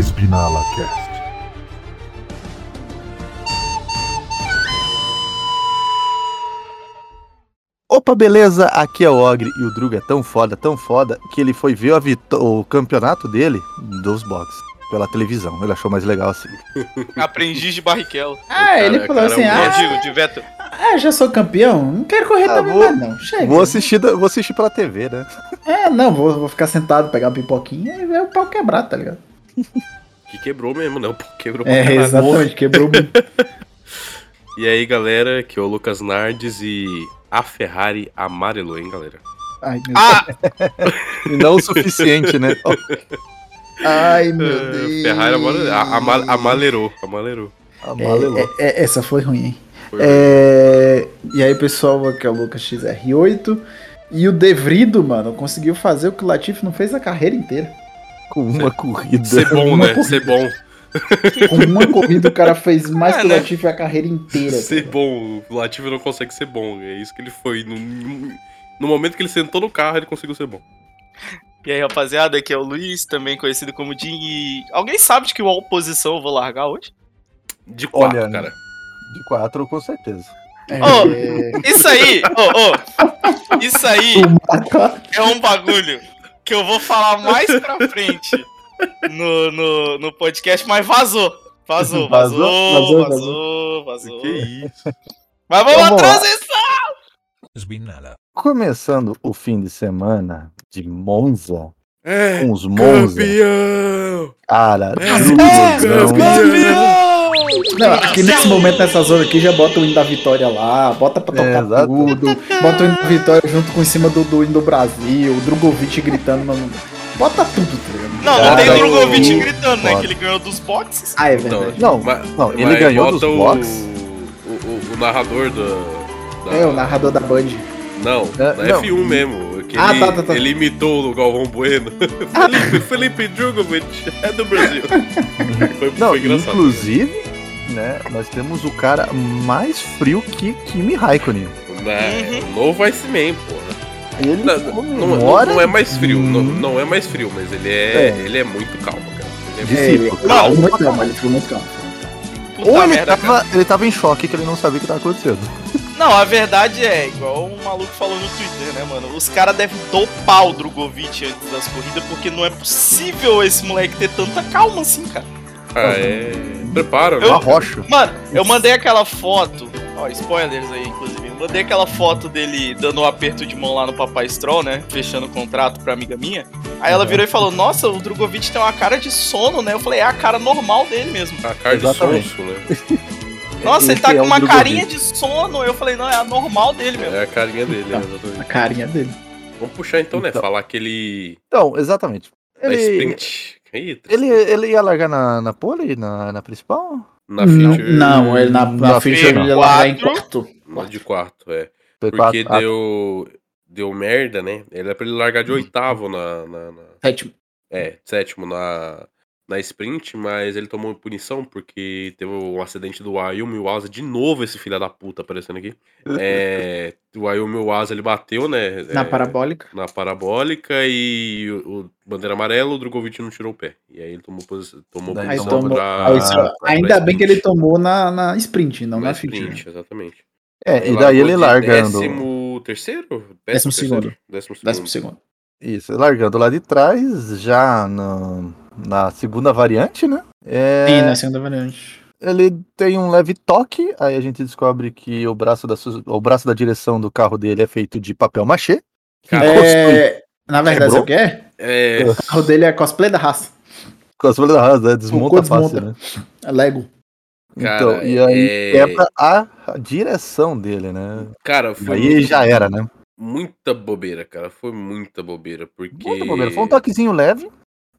Espinala Cast. Opa, beleza? Aqui é o Ogre e o Druga é tão foda, tão foda, que ele foi ver o campeonato dele dos boxes pela televisão. Ele achou mais legal assim. Aprendiz de Barrichello. Ah, cara- ele falou cara assim: é um É, ah, digo, de Veto. ah, já sou campeão, não quero correr Ah, também vou- mais não. Chega. Vou assistir, vou assistir pela TV, né? É, não, vou, vou ficar sentado, pegar uma pipoquinha e ver o pau quebrar, tá ligado? Que quebrou mesmo, né? O quebrou pra É, caralho. exatamente, quebrou muito. E aí, galera, que é o Lucas Nardes e a Ferrari amarelou, hein, galera? Ai, meu Ah, E não o suficiente, né? Ai, meu É, Deus. Ferrari amale- a- ama- amalerou, amalerou. Amalelou. É, é, é, essa foi ruim, hein? Foi É, E aí, pessoal, aqui é o Lucas XR8. E o Devrido, mano, conseguiu fazer o que o Latifi não fez a carreira inteira. Com uma corrida. Ser bom, Uma né? corrida. Ser bom. Com uma corrida, o cara fez mais É, que o né? Latifi a carreira inteira. Ser cara. bom. O Latifi não consegue ser bom. É isso que ele foi. No, no momento que ele sentou no carro, ele conseguiu ser bom. E aí, rapaziada, aqui é o Luiz, também conhecido como Jim. E alguém sabe de que oposição eu vou largar hoje? De quatro, Olha, cara. De quatro, com certeza. É, Ô, Isso aí, ô, ô, isso aí é um bagulho que eu vou falar mais pra frente no, no, no podcast, mas vazou. Vazou, vazou, Vazou? vazou, vazou. Que isso? Mas vamos Vamos à transição! Começando o fim de semana de Monza, É, com os Monza. campeão! Cara, É, Drugão. Não, aqui nesse momento, nessa zona aqui, já bota o hino da vitória lá, bota pra É, tocar exato. tudo, bota o hino da vitória junto com em cima do, do hino do Brasil, o Drogovic gritando, mano. Bota tudo, tá ligado? Não, não tem o Drogovic gritando, né? Que ele ganhou dos boxes. Ah, é Então, verdade. Não, Mas- não, ele mas ganhou dos bota o. O, o, o narrador do. da- É, o narrador da Band. Não, É, da não. F1 mesmo. Que Ah, ele, tá, tá, tá. ele imitou o Galvão Bueno. Felipe, Felipe Drogovic é do Brasil. foi, Não, foi engraçado. inclusive, né, nós temos o cara mais frio que Kimi Raikkonen. Né, o novo Iceman, porra. Ele Não, não, não- é mais frio, não, Hum. não é mais frio, mas ele é, É. ele é muito calmo, cara. Ele é É, ele, Discípulo. não, muito calmo, ele ficou muito calmo. Puta Ou ele merda, cara. tava, ele tava em choque que ele não sabia o que tava acontecendo. Não, a verdade é, igual um maluco falou no Twitter, né, mano? Os caras devem dopar o Drogovic antes das corridas, porque não é possível esse moleque ter tanta calma assim, cara. Ah, é. Prepara, Eu- rocha. Mano, eu mandei aquela foto, ó, spoilers aí, inclusive. Mandei aquela foto dele dando um aperto de mão lá no Papai Stroll, né? Fechando o contrato pra amiga minha. Aí ela virou e falou: Nossa, o Drogovic tem uma cara de sono, né? Eu falei: É a cara normal dele mesmo. A cara de Exatamente. sonso, né? Nossa, ele Esse tá é com uma Drogovic. carinha de sono. Eu falei: Não, é a normal dele mesmo. É a carinha dele, né? A Exatamente. carinha dele. Vamos puxar então, né? Então. Falar aquele. Então, exatamente. Da Ele, sprint. Eita, ele, ele ia largar na, na pole, na, na principal? na feature. não, ele na, na, Na ficha feature ele ia largar em quarto. Na de quarto, é. Foi Porque quatro- ah, deu. Deu merda, né? Ele é pra ele largar de oitavo na. na- na- Sétimo. é, sétimo na. Na sprint, mas ele tomou punição porque teve um acidente do Ayumi Waza de novo, esse filho da puta aparecendo aqui. É, o Ayumi Waza ele bateu, né? Na é, parabólica. na parabólica e o, o bandeira amarela, o Drogovic não tirou o pé. E aí ele tomou, tomou Daí tomou- pra, aí pra- pra ainda bem que ele tomou na, na sprint, não na, na sprint, exatamente. É, e daí ele largando. Décimo terceiro? Décimo segundo. Décimo segundo. Décimo segundo. Isso, largando lá de trás, já no- na segunda variante, né? É, Sim, na segunda variante. Ele tem um leve toque, aí a gente descobre que o braço da, o braço da direção do carro dele é feito de papel machê. É, na verdade, sabe o que é? É, O carro dele é cosplay da raça. Folhas da raça, né? desmonta Cocô fácil, desmonta. né? É Lego. Então, Cara, e aí é- quebra a direção dele, né? cara, foi aí muito- já era, né? muita bobeira, cara. Foi muita bobeira, porque... Muito bobeira. Foi um toquezinho leve,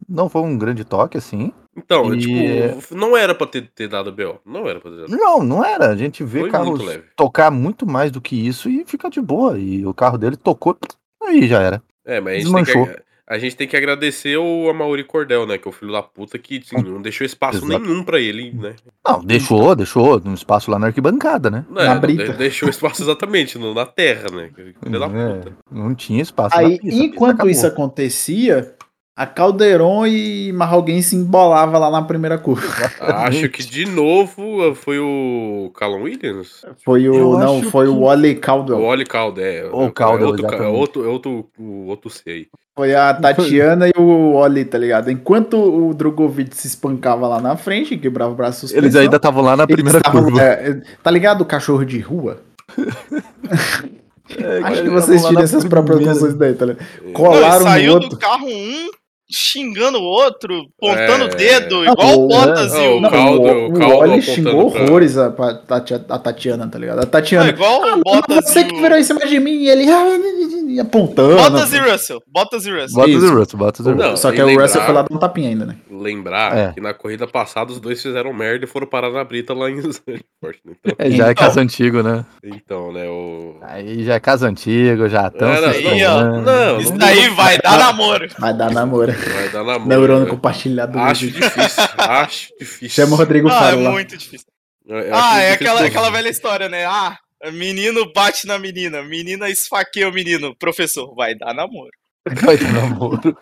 não foi um grande toque, assim. Então, E- tipo, não era pra ter, ter dado B.O. Não era pra ter dado. Não, não era. A gente vê Foi carros muito tocar muito mais do que isso e fica de boa. E o carro dele tocou, aí já era. É, mas a gente, tem que, Desmanchou. A gente tem que agradecer o Amaury Cordel, né? Que é o filho da puta que assim, não deixou espaço Exato. nenhum pra ele, né? Não, deixou, deixou um espaço lá na arquibancada, né? Não, é, Na brita. de- deixou espaço exatamente no- na terra, né? Filho da É, puta. não tinha espaço Aí, pista, enquanto isso acontecia, A Calderon e alguém se embolava lá na primeira curva. Acho que de novo foi o Callum Williams. Foi o. Eu não, foi que- o Wally O Caldwell. Oli Calder. É, O é Caldwell, outro, ca- é exatamente. outro, é outro, o outro C aí. Foi a Tatiana e o Wally, tá ligado? Enquanto o Drogovic se espancava lá na frente, quebrava o braço Eles ainda estavam lá na primeira estavam, curva. é, tá ligado o cachorro de rua? É, Acho que vocês tiram essas próprias noções daí, tá ligado? Não, ele Colaram no saiu outro. do carro um xingando o outro, pontando É. o dedo, Não, igual o- Bottas é, e o. o Não, Caldo- o, o o Caldo xingou pra- horrores a, Tati- a Tatiana, tá ligado? A Tatiana. igual Ah, o Bottas você e que o... virou em cima de mim e ele ah, apontando. Bottas e Russell. Bottas e Russell. Isso. o Russell, o Não, Russell. Só que e o lembrar- Russell foi lá dar um tapinha ainda, né? Lembrar É. que na corrida passada os dois fizeram merda e foram parar na brita lá em Zandvoort. né? Então, É, já é Então. caso antigo, né? então, né, o... Aí já é caso antigo, já estão É, se não, Aí, ó, estranhando. não, Isso daí vai dar namoro. Vai dar namoro. Vai dar namoro. Neurônio né? compartilhado. Acho difícil, acho difícil. Chama o Rodrigo Ah, é Faro lá. muito difícil. Eu acho Ah, é aquela, aquela velha história, né? Ah, menino bate na menina, menina esfaqueia o menino. Professor, vai dar namoro. Vai ter namoro.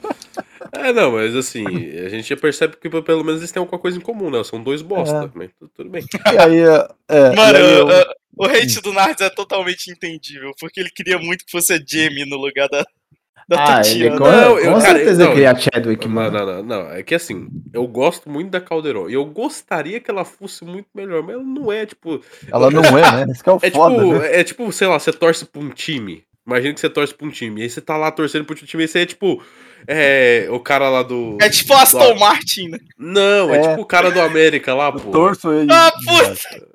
É, não, mas assim, a gente já percebe que pelo menos eles têm alguma coisa em comum, né? São dois bosta, É. mas tu- tudo bem. E aí, é, Mano, e aí eu- eu- o hate do Nardes é totalmente entendível, porque ele queria muito que fosse a Jamie no lugar da, da Ah, ele Tatiana. com, Não, eu- com cara, certeza não, queria a Chadwick, Não, mano. não, não, não. É que assim, eu gosto muito da Calderon. E eu gostaria que ela fosse muito melhor, mas ela não é, tipo. ela não é, né? Isso que é o É foda, tipo, né? é tipo, sei lá, você torce pra um time. Imagina que você torce pra um time. E aí você tá lá torcendo pro time. E você é tipo. É. O cara lá do. É tipo Aston Martin, né? Não, é, É. tipo o cara do América lá, pô. Torço ele. Ah, puta!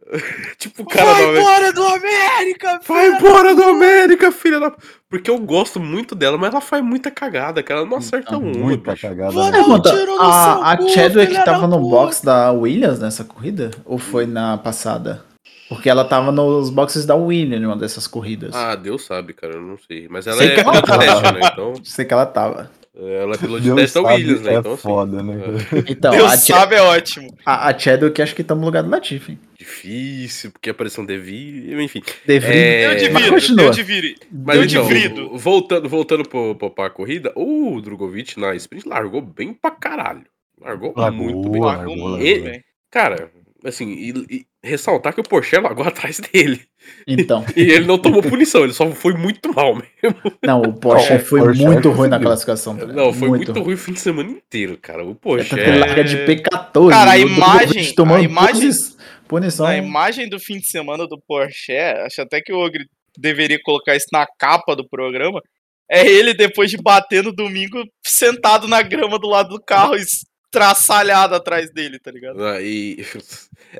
Tipo o cara do Vai América. embora do América! Vai embora do América, filha da. Porque eu gosto muito dela, mas ela faz muita cagada, que ela não acerta uma. Muita bicho. cagada. Né? É, seu a, a cu, Chadwick tava no box da Williams nessa corrida? Ou foi na passada? Porque ela tava nos boxes da Williams numa dessas corridas. Ah, Deus sabe, cara, eu não sei. Mas ela Sei é que ela tava. né? Então. Sei que ela tava. Ela é piloto de sabe, Williams, né? é Então, assim, foda, né, é Então, Deus a, sabe é ótimo. a, a Chadwick acho que tá no lugar do Latifi. difícil, porque apareceu um Devi, enfim. Devrido. É, Eu mas divido, continua. eu divido. Mas Eu então, divido. voltando, voltando pro, pro, pra corrida, o Drogovic na sprint largou bem pra caralho. Largou, Largou, muito bem. largou, Largou largou. Cara, assim, e, e ressaltar que o Porsche largou atrás dele. Então, E ele não tomou punição, ele só foi muito mal mesmo. não, o Porsche foi Porsche muito ruim na classificação. ligado? Não, foi muito, ruim o fim de semana inteiro, cara. O É Porsche tanto que ele é... larga de P14. Cara, a imagem- tomou a imagem- punição. A imagem do fim de semana do Porsche, acho até que o Ogre deveria colocar isso na capa do programa. É ele depois de bater no domingo, sentado na grama do lado do carro, estraçalhado atrás dele, tá ligado? Ah, E...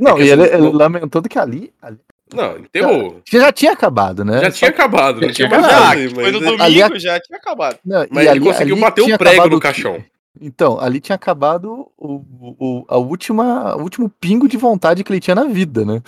Não, É e ele, assim, ele lamentou que ali, ali Não, enterrou. que já tinha acabado, né? Já tinha acabado, não Já tinha tinha mais Ah, nada. foi no mas- domingo, ali já tinha acabado. Não, Mas e ele conseguiu bater o tinha prego acabado no o que- caixão. Então, ali tinha acabado o, o, a última, o último pingo de vontade que ele tinha na vida, né?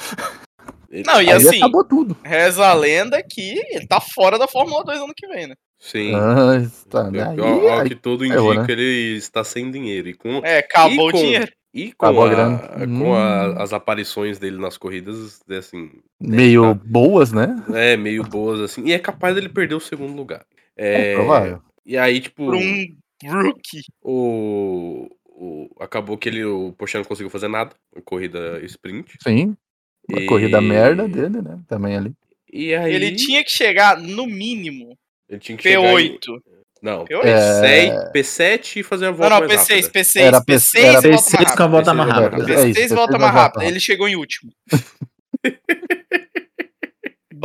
Não, e Aí assim, acabou tudo. reza a lenda que ele tá fora da Fórmula 2 ano que vem, né? Sim. Ah, tá, Ao- né? ao, ao Aí, que ferrou, indica, né? ele está sem dinheiro. E com, É, acabou E o com- dinheiro. E com, a a- grana. com a- Hum. as aparições dele nas corridas, é assim, meio boas, né? é meio boas, assim. E é capaz dele perder o segundo lugar. É, É, provável. e aí, tipo, Por um rookie. o, o- acabou que ele, o Porsche não conseguiu fazer nada. A corrida sprint. Sim. A E- corrida merda dele, né? Também ali. E aí. Ele tinha que chegar, no mínimo, ele tinha que chegar em- P8. Não, P8? É, P7, P7 e fazer a Não, volta não, mais P6, rápida. P6, Era P- P6 era volta mais P6 com a volta mais P6 rápida. é isso, P6 volta P6 mais volta rápido. Ele chegou em último.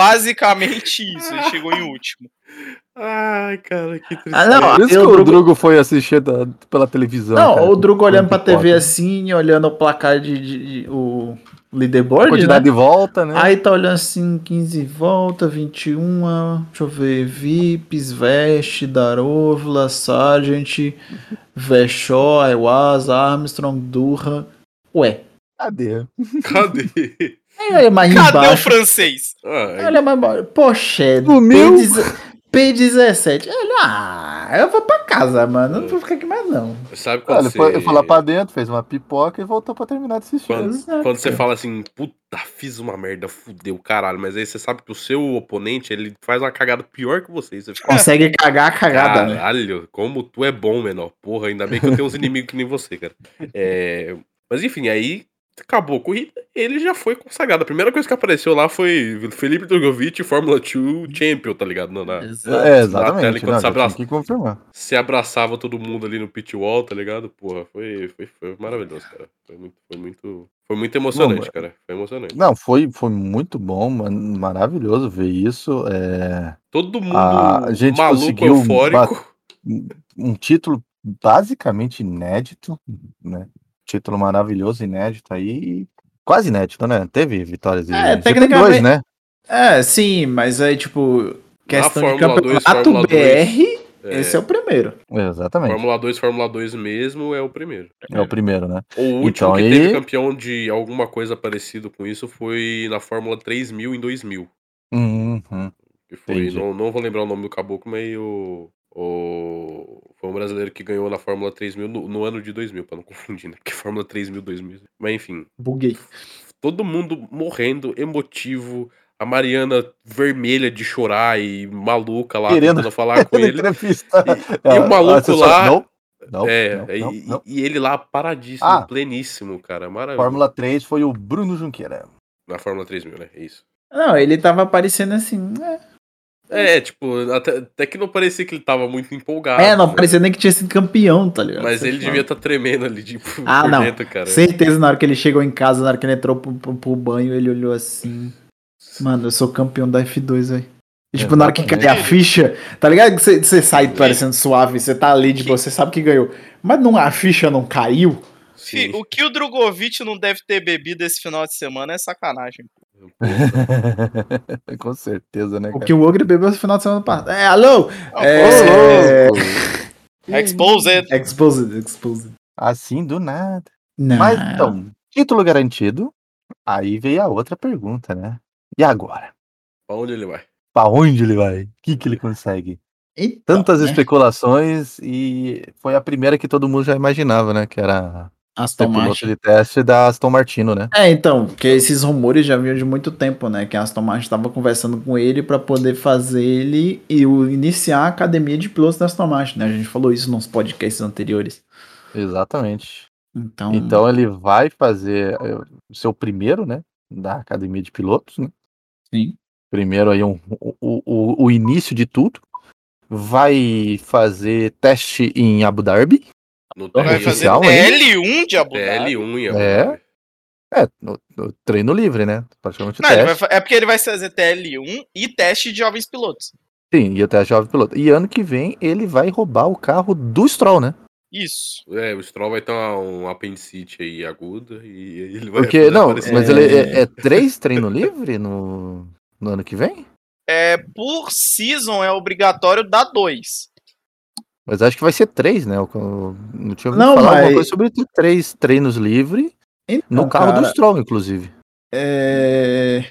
Basicamente isso, ele chegou em último. Ai, cara, que tristeza. Ah, não, Por isso que o Drugo- Drugo foi assistir da- pela televisão. Não, cara. o Drugo olhando pra TV importa. assim, olhando o placar de, de- de- o A leaderboard, quantidade né? de volta, né? Aí tá olhando assim, 15 volta, 21, deixa eu ver, Vips, Vest, Darovla, Sargent, Vechó, Iwasa, Armstrong, Durra. Ué, Cadê? Cadê? Aí olha mais Cadê o embaixo, francês? Ah, olha mais embaixo, Porsche, Sumiu. P10 P17. Ele, ah, eu vou pra casa, mano. Não vou ficar aqui mais, não. Sabe Ah, quando ele você... foi, foi lá pra dentro, fez uma pipoca e voltou pra terminar de assistir. Quando, quando você fala assim, puta, fiz uma merda, fudeu, caralho. Mas aí você sabe que o seu oponente, ele faz uma cagada pior que você. Você fica, Consegue cagar a cagada, né? caralho, como tu é bom, menor. Porra, ainda bem que eu tenho uns inimigos que nem você, cara. É, Mas enfim, aí acabou a corrida, ele já foi consagrado. A primeira coisa que apareceu lá foi Felipe Drogovic, Fórmula 2 Champion, tá ligado? Na- na- É, Na tela, exatamente. Não, se abraça. tinha que confirmar. Se abraçava todo mundo ali no pit wall, tá ligado? Porra, foi, foi, foi maravilhoso, cara. Foi muito, foi muito, foi muito emocionante, Não, cara. Foi emocionante. Não, foi, foi muito bom, mano, maravilhoso ver isso. É, Todo mundo A gente maluco, conseguiu eufórico. um título basicamente inédito, né? Título maravilhoso, inédito aí. Quase inédito, né? Teve vitórias de É, GP2, tecnicamente- né? É, sim, mas aí, tipo, questão de Fórmula 2, campeonato Fórmula 2, BR, É, esse é o primeiro. Exatamente. Fórmula 2, Fórmula 2 mesmo é o primeiro. É o primeiro, né? O último Então, que aí- teve campeão de alguma coisa parecido com isso foi na Fórmula 3000 em 2000. Uhum. Que foi, não, não vou lembrar o nome do caboclo, mas o, o foi um brasileiro que ganhou na Fórmula 3000 no, no ano de 2000, pra não confundir, né? Porque Fórmula 3000, 2000. Mas enfim, Buguei. todo mundo morrendo, emotivo. A Mariana vermelha de chorar e maluca lá, Querendo- tentando falar com ele. Entrevista. E o maluco assessor- lá- Não, não, é, não, e, não, e- não. e ele lá paradíssimo, Ah. pleníssimo, cara. Maravilhoso. Fórmula 3 foi o Bruno Junqueira. Na Fórmula 3000, né? É isso. Não, ele tava aparecendo assim. É, É, tipo, até, até que não parecia que ele tava muito empolgado. é não né? parecia nem que tinha sido campeão, tá ligado? Mas ele devia estar tremendo ali, tipo, Ah, por não. dentro, cara. Certeza, na hora que ele chegou em casa, na hora que ele entrou pro, pro, pro banho, ele olhou assim. Mano, eu sou campeão da F2, velho. E, tipo, na hora que cai a ficha, tá ligado? Que você, sai parecendo suave, você tá ali, tipo, você sabe que ganhou. Mas não, a ficha não caiu? Sim. o que o Drogovic não deve ter bebido esse final de semana é sacanagem. Com certeza, né, O cara? que o Ogre bebeu no final de semana passado. É, alô? É... Louco. Exposed. Exposed, exposed. Assim, do nada. Não. Mas então, título garantido. Aí veio a outra pergunta, né? E agora? Pra onde ele vai? Pra onde ele vai? O que, que ele consegue? Então, Tantas né? especulações e foi a primeira que todo mundo já imaginava, né? Que era Aston piloto Martin. de teste da Aston Martino, né? É, então, porque esses rumores já vinham de muito tempo, né? Que a Aston Martin estava conversando com ele para poder fazer ele e iniciar a academia de pilotos da Aston Martin, né? A gente falou isso nos podcasts anteriores. Exatamente. Então, Então ele vai fazer eh, o seu primeiro, né? Da academia de pilotos, né? sim. Primeiro aí um, o, o, o início de tudo. Vai fazer teste em Abu Dhabi. No Vai Vai treino- fazer oficial ainda? TL1 de Abu Dhabi. TL1 em Abu É. Dhabi. É, no, no treino livre, né? Praticamente o Não, teste. vai é porque ele vai fazer TL1 e teste de jovens pilotos. Sim, e até jovem piloto. E ano que vem ele vai roubar o carro do Stroll, né? Isso. É, o Stroll vai ter uma, um apendicite aí aguda e ele vai Porque, fazer não, mas É. ele é, é três treino livre no, no ano que vem? É, por season é obrigatório dar dois. Mas acho que vai ser três, né? Eu, eu não tinha ouvido Não, falar alguma mas- coisa sobre três treinos livres Então, no carro do cara, Stroll, inclusive. é...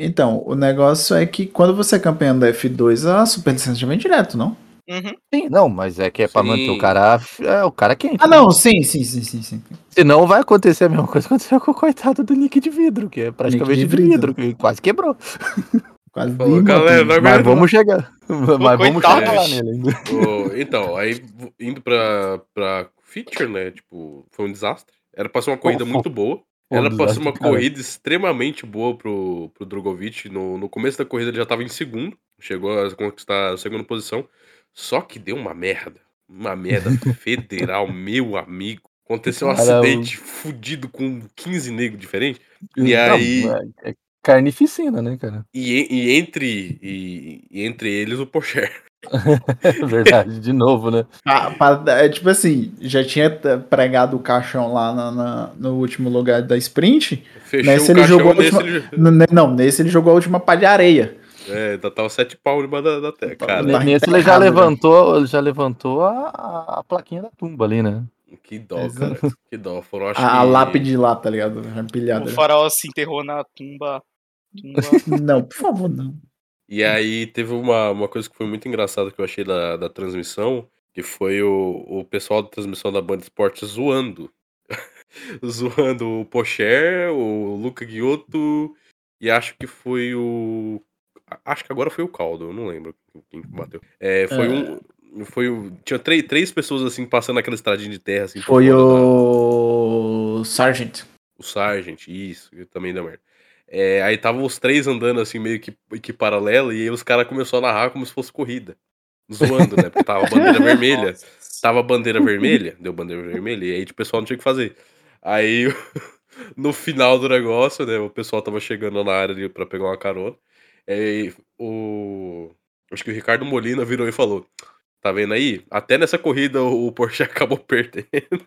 Então, o negócio é que quando você é campeão da F2, a superlicença já vem direto, não? Uhum. Sim, não, mas é que é pra Sim. manter o cara, é, o cara quente. Ah, né? não, sim, sim, sim, sim, sim. Senão vai acontecer a mesma coisa que aconteceu com o coitado do Nick de vidro, que é praticamente Nick de vidro, vidro. que quase quebrou. Quase Falou, galera, Mas vamos chegar. Mas vamos coitado. chegar lá nele ainda. Ô, então, aí indo pra, pra feature, né? Tipo, foi um desastre. Era pra ser uma corrida Pô, muito boa. Pô, ser desastre, uma cara. corrida extremamente boa pro, pro Drogovic. No, no começo da corrida ele já tava em segundo. Chegou a conquistar a segunda posição. Só que deu uma merda. Uma merda federal, meu amigo. Aconteceu um Cara, acidente fudido com 15 negros diferentes. E Não, aí. é- é carnificina, né, cara? E, e entre, e, e entre eles o Porsche. Verdade, de novo, né? Pa- pa- é, tipo assim, já tinha t- pregado o caixão lá na- na- no último lugar da sprint. Fechou Nesse o ele caixão jogou nesse última- ele, Não, nesse ele jogou a última pá de areia. É, ainda tava sete pau embaixo da, da terra. Cara, Tá Nesse ele já né? levantou, ele já levantou a, a- plaquinha da tumba ali, né? que dó, Exato. cara. Que dó. Foram, acho A, a que- lápide lá, tá ligado? O Empilhada. faraó se enterrou na tumba. Não, por favor, não. E aí teve uma, uma coisa que foi muito engraçada que eu achei da, da transmissão, que foi o, o pessoal da transmissão da Band Esportes zoando. zoando o Pocher, o Luca Guiotto e acho que foi o. Acho que agora foi o Caldo, eu não lembro quem bateu. É, foi É. um. Foi o. Tinha três, três pessoas assim passando aquela estradinha de terra assim. Foi fora da- o Sargent. o Sargent, isso, também deu merda. É, aí tava os três andando assim, meio que, que paralelo, e aí os caras começaram a narrar como se fosse corrida. Zoando, né? Porque tava a bandeira vermelha. Tava a bandeira vermelha, deu bandeira vermelha, e aí tipo, o pessoal não tinha o que fazer. Aí no final do negócio, né? O pessoal tava chegando na área ali pra pegar uma carona. Aí o. Acho que o Ricardo Molina virou e falou: Tá vendo aí? Até nessa corrida o Porsche acabou perdendo.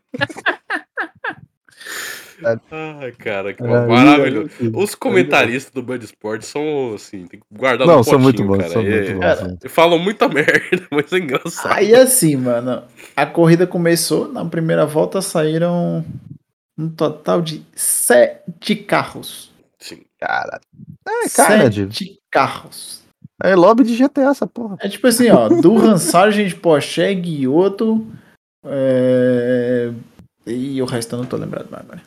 Ai, cara, que É, maravilhoso. Os comentaristas do Band Esporte são, assim, tem que guardar Não, no são muito potinho, bons, cara. são É- muito bons. Cara, né? Falam muita merda, mas é engraçado. Aí assim, mano, a corrida começou, na primeira volta saíram um total de sete carros. Sim. Cara, é cara de. sete carros. É lobby de GTA essa porra. É tipo assim, ó, Durhan, Sargent, Porsche, Guioto, é... e o resto eu não tô lembrado mais agora.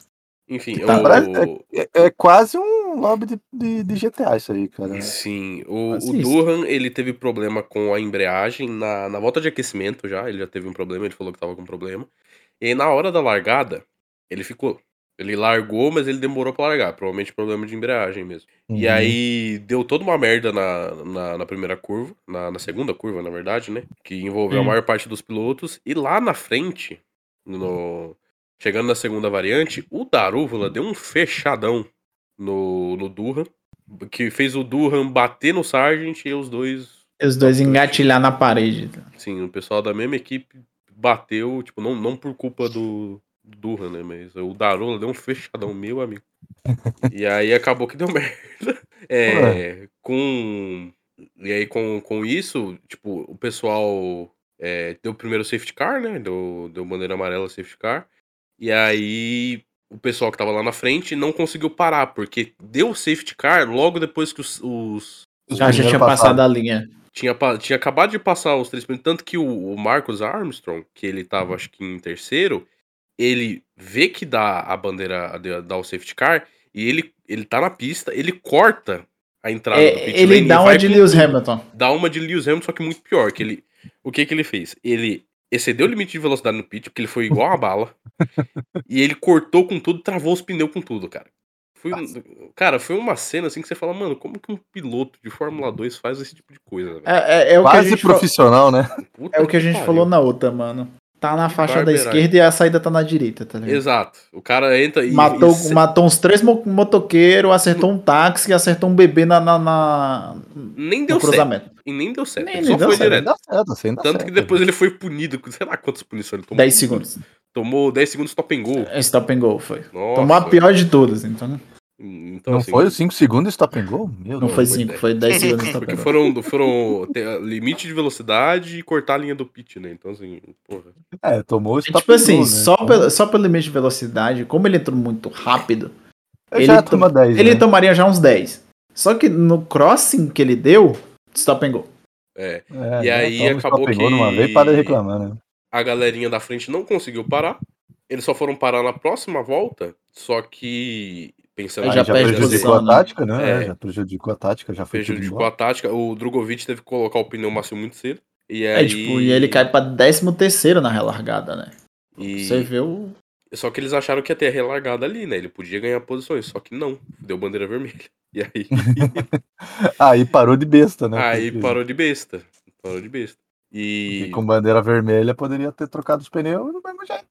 Enfim, Tá, o, É, é quase um lobby de, de, de GTA isso aí, cara. sim, o, o. Durham, ele teve problema com a embreagem na, na volta de aquecimento já, ele já teve um problema, ele falou que tava com problema. E aí na hora da largada, ele ficou. Ele largou, mas ele demorou pra largar, provavelmente problema de embreagem mesmo. E Uhum. aí deu toda uma merda na, na, na primeira curva, na, na segunda curva, na verdade, né? Que envolveu a Hum. maior parte dos pilotos. E lá na frente, no, chegando na segunda variante, o Darúvula deu um fechadão no, no Durham, que fez o Durham bater no Sargent e os dois. Os dois engatilhar na parede. Sim, o pessoal da mesma equipe bateu, tipo, não, não por culpa do, do Durham, né? Mas o Darúvula deu um fechadão, meu amigo. E aí acabou que deu merda. É, com. E aí, com, com isso, tipo, o pessoal é, deu o primeiro safety car, né? Deu, deu bandeira amarela safety car. E aí o pessoal que tava lá na frente não conseguiu parar, porque deu o safety car logo depois que os. os- Os Já, tinha passado a linha. tinha, tinha acabado de passar os três primeiros. Tanto que o, o Marcus Armstrong, que ele tava, acho que em terceiro, ele vê que dá a bandeira, dá- o safety car, e ele, ele tá na pista, ele corta a entrada do É, pit ele lane dá uma de Lewis. Hamilton. Dá uma de Lewis Hamilton, só que muito pior. Que ele, o que que ele fez? Ele excedeu o limite de velocidade no pit, porque ele foi igual a bala. e ele cortou com tudo, travou os pneus com tudo, cara. Foi, um- cara, foi uma cena assim que você fala, mano, como que um piloto de Fórmula 2 faz esse tipo de coisa, velho? É, é- é o que Quase profissional, né? Puta É o que a gente pariu. falou na outra, mano. Tá na faixa da esquerda e a saída tá na direita, tá ligado? Exato. O cara entra e. Matou, e matou uns três mo- motoqueiros, acertou um táxi e acertou um bebê na, na, na- Nem deu no certo. E nem deu certo. Nem- ele nem só deu foi certo. direto. Certo, assim, Tanto certo. que depois ele foi punido sei lá quantas punições ele tomou. 10 segundos. Tomou 10 segundos stop and go. Stop and go foi. Nossa. Tomou a pior de todas, então. Então, Não assim, foi os 5 segundos stop and go? Meu Não Deus. foi foi 5, dez. foi 10 segundos stop Porque and go. foram, foram limite de velocidade e cortar a linha do pit, né? Então, assim, porra. É, tomou É stop tipo and assim, go, né? só, pelo, só pelo limite de velocidade, como ele entrou muito rápido, Eu já ele toma 10, ele né? tomaria já uns 10. Só que no crossing que ele deu, stop and go. É. É, E aí toma o acabou que- Numa vez, para de reclamar, né? A galerinha da frente não conseguiu parar. Eles só foram parar na próxima volta. Só que. Pensando Aí Aí já já, prejudicou posição, a né? tática, né? É. É, já prejudicou a tática, já foi prejudicou a tática. O Drogovic teve que colocar o pneu máximo muito cedo. E É, aí. tipo, e ele cai pra 13 terceiro na relargada, né? E... Você vê o. Só que eles acharam que ia ter a relargada ali, né? Ele podia ganhar posições, só que não. Deu bandeira vermelha. E aí, Aí parou de besta, né? aí Porque- parou de besta. Parou de besta. E, porque com bandeira vermelha poderia ter trocado os pneus do mesmo jeito.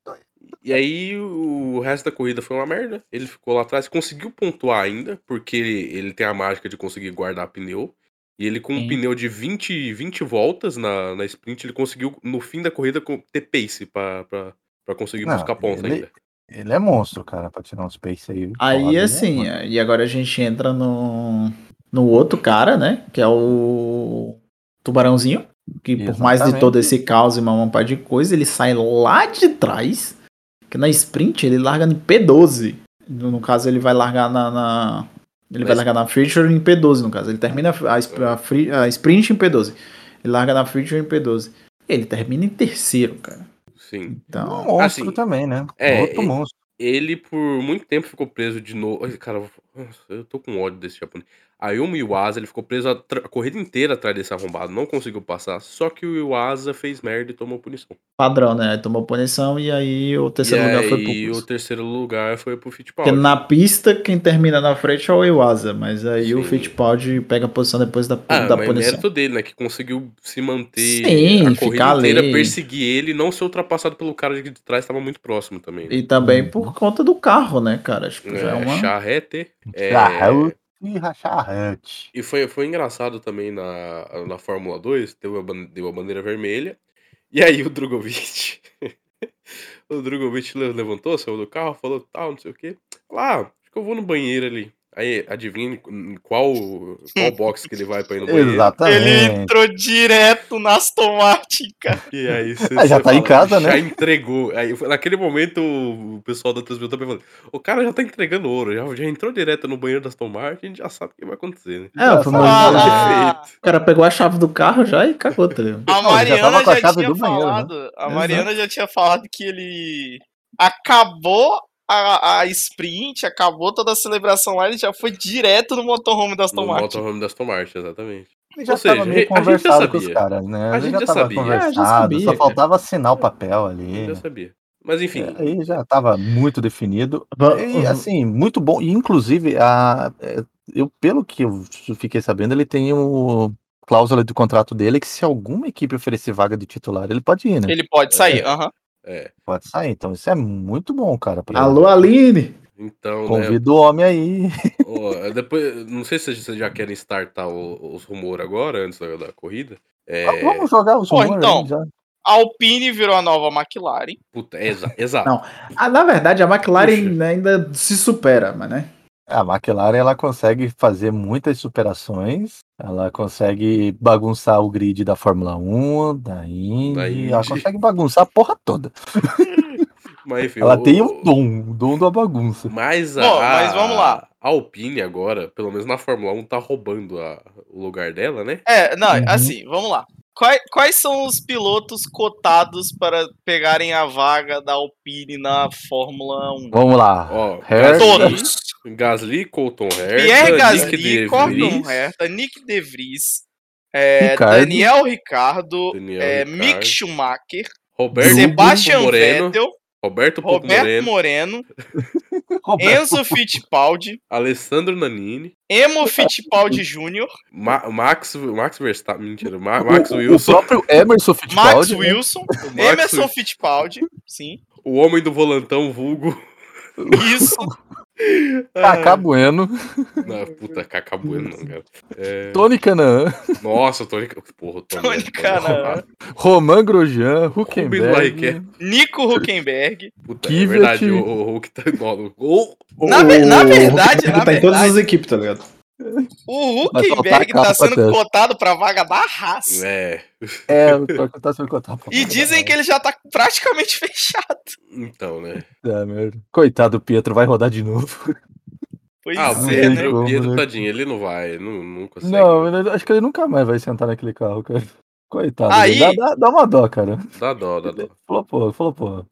e aí o resto da corrida foi uma merda. Ele ficou lá atrás, conseguiu pontuar ainda, porque ele, ele tem a mágica de conseguir guardar pneu. E ele com um Sim. pneu de 20, 20 voltas na, na sprint, ele conseguiu, no fim da corrida, co- ter pace pra, pra, pra conseguir Não, buscar ponta ele- ainda. Ele é monstro, cara, pra tirar uns pace aí. Aí né, assim, mano? e agora a gente entra no, no outro cara, né? Que é o Tubarãozinho. Que por mais de Exatamente. todo esse caos e uma montada de coisa, ele sai lá de trás. Que na sprint ele larga em P12. No, no caso, ele vai largar na, na, Ele vai Mas- largar na feature em P12, no caso. Ele termina a, a a sprint em P12. Ele larga na feature em P12. Ele termina em terceiro, cara. Sim. Então, Um monstro assim, também, né? é, Outro e- monstro. Ele por muito tempo ficou preso de novo. Cara, eu tô com ódio desse japonês. A Yuma Iwasa, ele ficou preso a, a corrida inteira atrás desse arrombado, não conseguiu passar. Só que o Iwasa fez merda e tomou punição. padrão, né? Aí Tomou punição e aí o terceiro e lugar foi aí pro o terceiro lugar foi pro Porque Fittipaldi. na pista, quem termina na frente é o Iwasa, mas aí o Sim. Fittipaldi pega a posição depois da, Ah, da mas é punição. mérito dele, né? Que conseguiu se manter Sim, a ficar corrida inteira, ali. perseguir ele e não ser ultrapassado pelo cara de trás, tava muito próximo também. né? E também por conta do carro, né, cara? Tipo, já é É, uma... charrete. É, Charrete e racharrete. E foi, foi engraçado também na, na Fórmula 2, deu a, deu a bandeira vermelha. E aí o Drogovic. o Drogovic le- levantou, saiu do carro, falou tal, não sei o quê. Lá, acho que eu vou no banheiro ali. Aí, adivinha qual, qual box que ele vai pra ir no banheiro? Ele Exatamente. entrou direto na Aston Martin, cara. E aí você, Ah, já tá em casa, já né? entregou. Aí, naquele momento, o pessoal da transmissão também falou: o cara já tá entregando ouro, já, já entrou direto no banheiro da Aston Martin, a gente já sabe o que vai acontecer, né? É, foi uma... Ah. O cara pegou a chave do carro já e cagou, tá ligado? A Não, ele já Mariana já, chave tinha do banheiro, né? falado. A Mariana já tinha falado que ele acabou a, a sprint, acabou toda a celebração lá, ele já foi direto no motorhome da Aston No Martin. motorhome da Aston Martin, exatamente. Ele já Ou seja, tava a meio gente já conversado com os caras, né? A Ele gente já já tava sabia. conversado, É, já sabia, só cara. faltava assinar o papel ali. Eu já sabia. Mas enfim, É, Aí já tava muito definido. E assim, muito bom. E inclusive, a, é, eu, pelo que eu fiquei sabendo, ele tem o cláusula do contrato dele que se alguma equipe oferecer vaga de titular, ele pode ir, né? Ele pode sair, aham. é. Pode sair. Então isso é muito bom, cara. pra- Alô, Aline! Então, né? Convido o homem aí. ó, depois, não sei se vocês já querem startar o- os rumores agora, antes da, da corrida. É, Vamos jogar os rumores então. já. A Alpine virou a nova McLaren. puta, é exa, exato. Não. Ah, na verdade, a McLaren Puxa. ainda se supera, mas né? A McLaren ela consegue fazer muitas superações, ela consegue bagunçar o grid da Fórmula 1, da Indy, Da Indy. ela consegue bagunçar a porra toda. Mas enfim, Ela o- tem o dom, o dom da bagunça. Mas a, Bom, mas vamos lá. A Alpine agora, pelo menos na Fórmula 1, tá roubando a- o lugar dela, né? É, não, Uhum. assim, vamos lá. Quais, quais são os pilotos cotados para pegarem a vaga da Alpine na Fórmula 1? Vamos lá. Gasly, Todos. Gasly, Colton Herta, Pierre Gasly, Vries, Herta, Nick De Vries, é, Ricardo. Daniel Ricardo, Daniel é, Ricciardo, Mick Schumacher, Roberto Sebastian Moreno, Vettel, Roberto Roberto Moreno, Moreno, Enzo Fittipaldi, Alessandro Nanini, Emo Fittipaldi Jr., Ma- Max, Max Verstappen, mentira, Ma- Max o, o Wilson, próprio Emerson Max Fittipaldi. né? Wilson, o Max Emerson Fittipaldi, sim, o homem do volantão vulgo. Isso, Kaká Bueno, Não, puta, Caca Bueno, não, cara. É, Tony Canaan, Nossa, Tony. Porra, Tony. Tony Canaan. Romain Grosjean, Huckenberg, Barrichello. Nico Huckenberg. Puta, é verdade, o, o Hulk tá. o- Na, ve- na verdade, na tá em todas as verdade, equipes, tá ligado? O Huckenberg tá sendo cotado pra vaga da Haas. É, É, o pior que tá sendo contado pra E dizem que ele já tá praticamente fechado. então, né? É, merda. Coitado do Pietro, vai rodar de novo. Pois Ah, o é, né? Como, Pietro, né? tadinho, ele não vai, não, não consegue. Não, acho que ele nunca mais vai sentar naquele carro, cara. Coitado. Aí-. Dá, dá, dá uma dó, cara. Dá dó, dá dó. Falou, pô, falou, pô.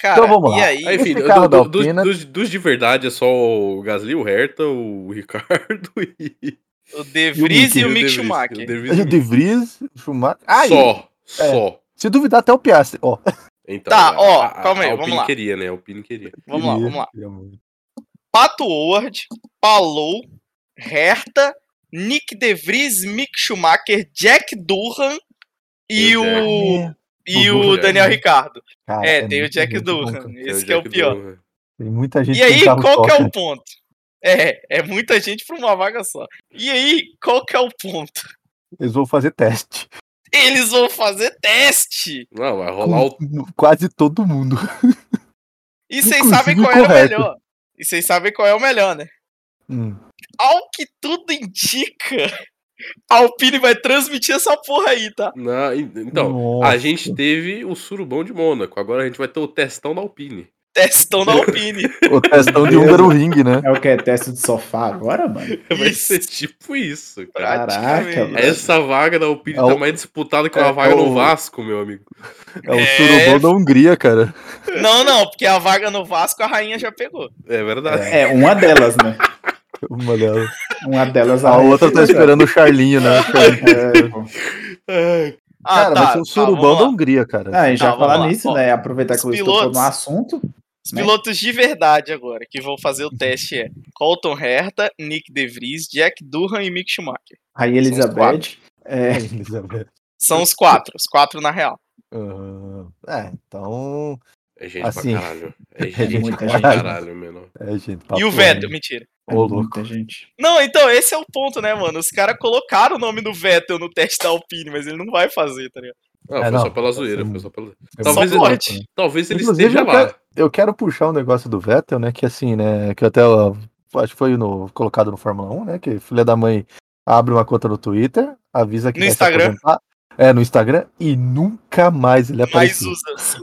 Cara, Então vamos lá. e aí? Aí, enfim, do- do- Alpina- dos- dos de verdade é só o Gasly, o Herta, o Ricardo e. O De Vries e o Mick Schumacher. o De Vries O o Schumacher. E- Só, só. Se duvidar, até o Piastri. Ó, Então, Tá, a- ó, a- calma aí, a vamos Alpine lá. queria, né? A Alpine queria. Vamos lá, vamos lá. Pato Howard, Palou, Herta, Nick De Vries, Mick Schumacher, Jack Durham e O Jack. o, e O o Durham. Daniel Ricardo. Cara, É, tem o Jack Durham. Esse que é o pior. Durham. Tem muita gente E aí, qual que é o ponto? É, é muita gente pra uma vaga só. E aí, qual que é o ponto? Eles vão fazer teste. Eles vão fazer teste! Não, vai rolar o. Quase todo mundo. E vocês sabem qual é o correto. melhor. E vocês sabem qual é o melhor, né? Hum. Ao que tudo indica, a Alpine vai transmitir essa porra aí, tá? Não, en- então, a Nossa. gente teve o surubão de Mônaco, agora a gente vai ter o testão da Alpine. Testão da Alpine. O testão de Húngaro Ring, né? É o que? É teste de sofá agora, mano? Vai Isso. ser tipo isso, cara. Caraca, mano. Essa vaga da Alpine É o- tá mais disputada que uma é vaga no o- Vasco, meu amigo. É o É. surubão da Hungria, cara. Não, não, porque a vaga no Vasco a rainha já pegou. É verdade. É, uma delas, né? Uma delas. Uma delas A outra tá esperando o Charlinho, né? É, pô. Ai, Ah, cara, vai tá, ser o tá, surubão vamos da. Hungria, cara. Ah, e já Tá, falar nisso, Ó, né? Aproveitar que eu estou no assunto. Os né? pilotos de verdade agora que vão fazer o teste é Colton Herta, Nick DeVries, Jack Durham e Mick Schumacher. Os Elizabeth. É, Elizabeth. São os quatro, os quatro na real. Aham. É, então. é gente Assim, pra caralho. É é gente pra gente. caralho, mano. É, gente. e o Vettel, mentira. É Ô, louco. gente. Não, então, esse é o ponto, né, mano? Os caras colocaram o nome do Vettel no teste da Alpine, mas ele não vai fazer, tá ligado? Não, É, foi não, só pela vai zoeira, ser foi só pela... É Talvez muito ele-? Talvez ele Inclusive, esteja eu lá. quero, eu quero puxar um negócio do Vettel, né? Que assim, né? Que até acho que foi no, colocado no Fórmula 1, né? Que filha da mãe abre uma conta no Twitter, avisa que No vai se Instagram. aposentar. É, no Instagram, e nunca mais ele apareceu. usa assim.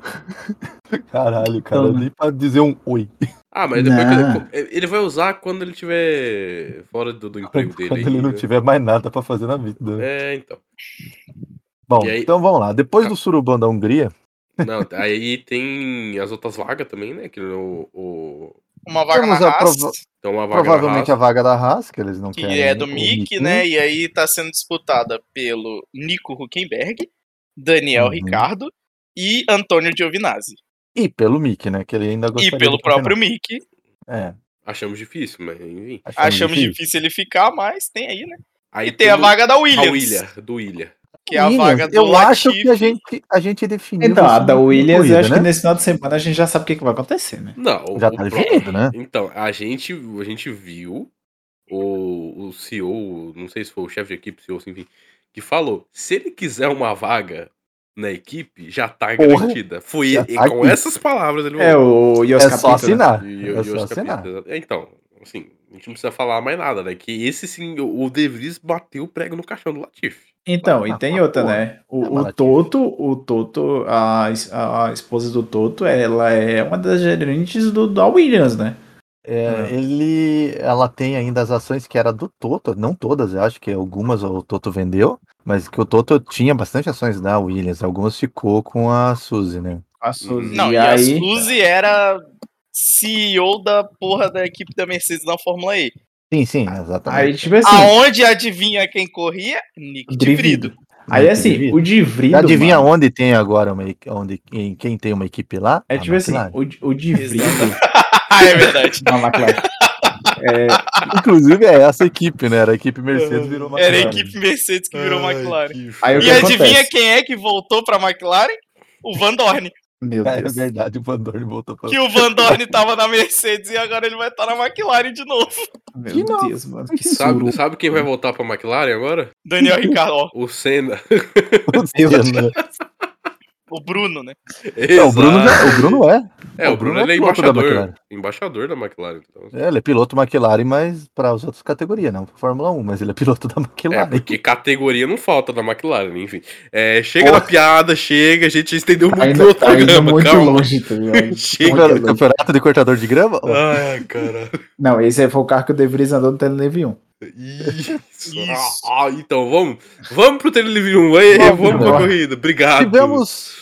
Caralho, cara, Então, nem pra dizer um oi. Ah, mas depois que Não. ele, ele vai usar quando ele tiver fora do, do emprego dele. Quando aí, ele não né? tiver mais nada pra fazer na vida. né? É, então. Bom, aí- então vamos lá. Depois do surubão da Hungria, Não, aí tem as outras vagas também, né? Que o, o... Uma vaga Temos na a Haas, prova- Então uma vaga provavelmente a vaga da Haas, que eles não que querem. é do Mick, né? E aí tá sendo disputada pelo Nico Huckenberg, Daniel Uhum. Ricardo e Antônio Giovinazzi. E pelo Mick, né? Que ele ainda E gostaria pelo de próprio. Mick. É. Achamos difícil, mas enfim. Achamos difícil ele ficar, mas tem aí, né? Aí E tem a vaga da Williams. A William, do William. Que é a Williams, vaga do Eu acho que a gente, a gente definiu. Então, a da Williams, corrida, eu acho né? que nesse final de semana a gente já sabe o que, que vai acontecer, né? Não, Já tá definido, né? Então, a gente, a gente viu o, o CEO, não sei se foi o chefe de equipe, CEO, enfim, que falou: se ele quiser uma vaga na equipe, já tá Porra, garantida. Foi já e tá com aqui. essas palavras ele É falou. o Yos É só né? assinar. E, É só assinar. capítulos. Então, assim, a gente não precisa falar mais nada, né? Que esse sim, o o De Vries bateu o prego no caixão do Latifi. Então, e tem outra, porra. né? O, É o. Toto, o Toto, a, a esposa do Toto, ela é uma das gerentes do, da Williams, né? É, ele, ela tem ainda as ações que era do Toto, não todas, eu acho que algumas o Toto vendeu, mas que o Toto tinha bastante ações da Williams, algumas ficou com a Suzy, né? A Suzy. Não, e e, aí, a Suzy era CEO da porra da equipe da Mercedes na Fórmula E. Sim, sim, exatamente. aí tipo assim, Aonde adivinha quem corria? Nick de Drivido. Vrido. Aí assim, Drivido. o de Vrido, Adivinha mano, onde tem agora uma, onde quem, quem tem uma equipe lá? é tipo assim, McLaren. o, o de Vrido, ah, é verdade. na McLaren. É, Inclusive é essa equipe, né? Era a equipe Mercedes virou uma Era a equipe Mercedes que virou McLaren. aí o que E adivinha acontece? quem é que voltou pra McLaren? O Van Dorn. Meu É, é Deus. verdade, o Van Dorn voltou pra Que o Van Dorn tava na Mercedes e agora ele vai estar na McLaren de novo. Meu Que não. Deus, mano. Que Sabe, sabe quem vai voltar pra McLaren agora? Daniel Ricciardo, ó, O Senna. Senna. o Bruno, né? Não, o Bruno, já- o Bruno é. É, o Bruno, ele é da embaixador. McLaren. Embaixador da McLaren. Então. É, ele é piloto McLaren, mas para as outras categorias, não para Fórmula 1, mas ele é piloto da É, McLaren. porque categoria não falta da McLaren, enfim. É, chega da piada, chega, a gente estendeu muito Ainda no tá indo programa, muito calma. longe, tá ligado? Chega. Longe. Campeonato de cortador de grama? Ai, cara. Não, esse foi o carro que o De Vries andou no Teleneve 1. Isso. Isso. Ah, então, vamos, vamos pro Telelive 1. Aí, Vamos, vamos pra corrida. Obrigado. Tivemos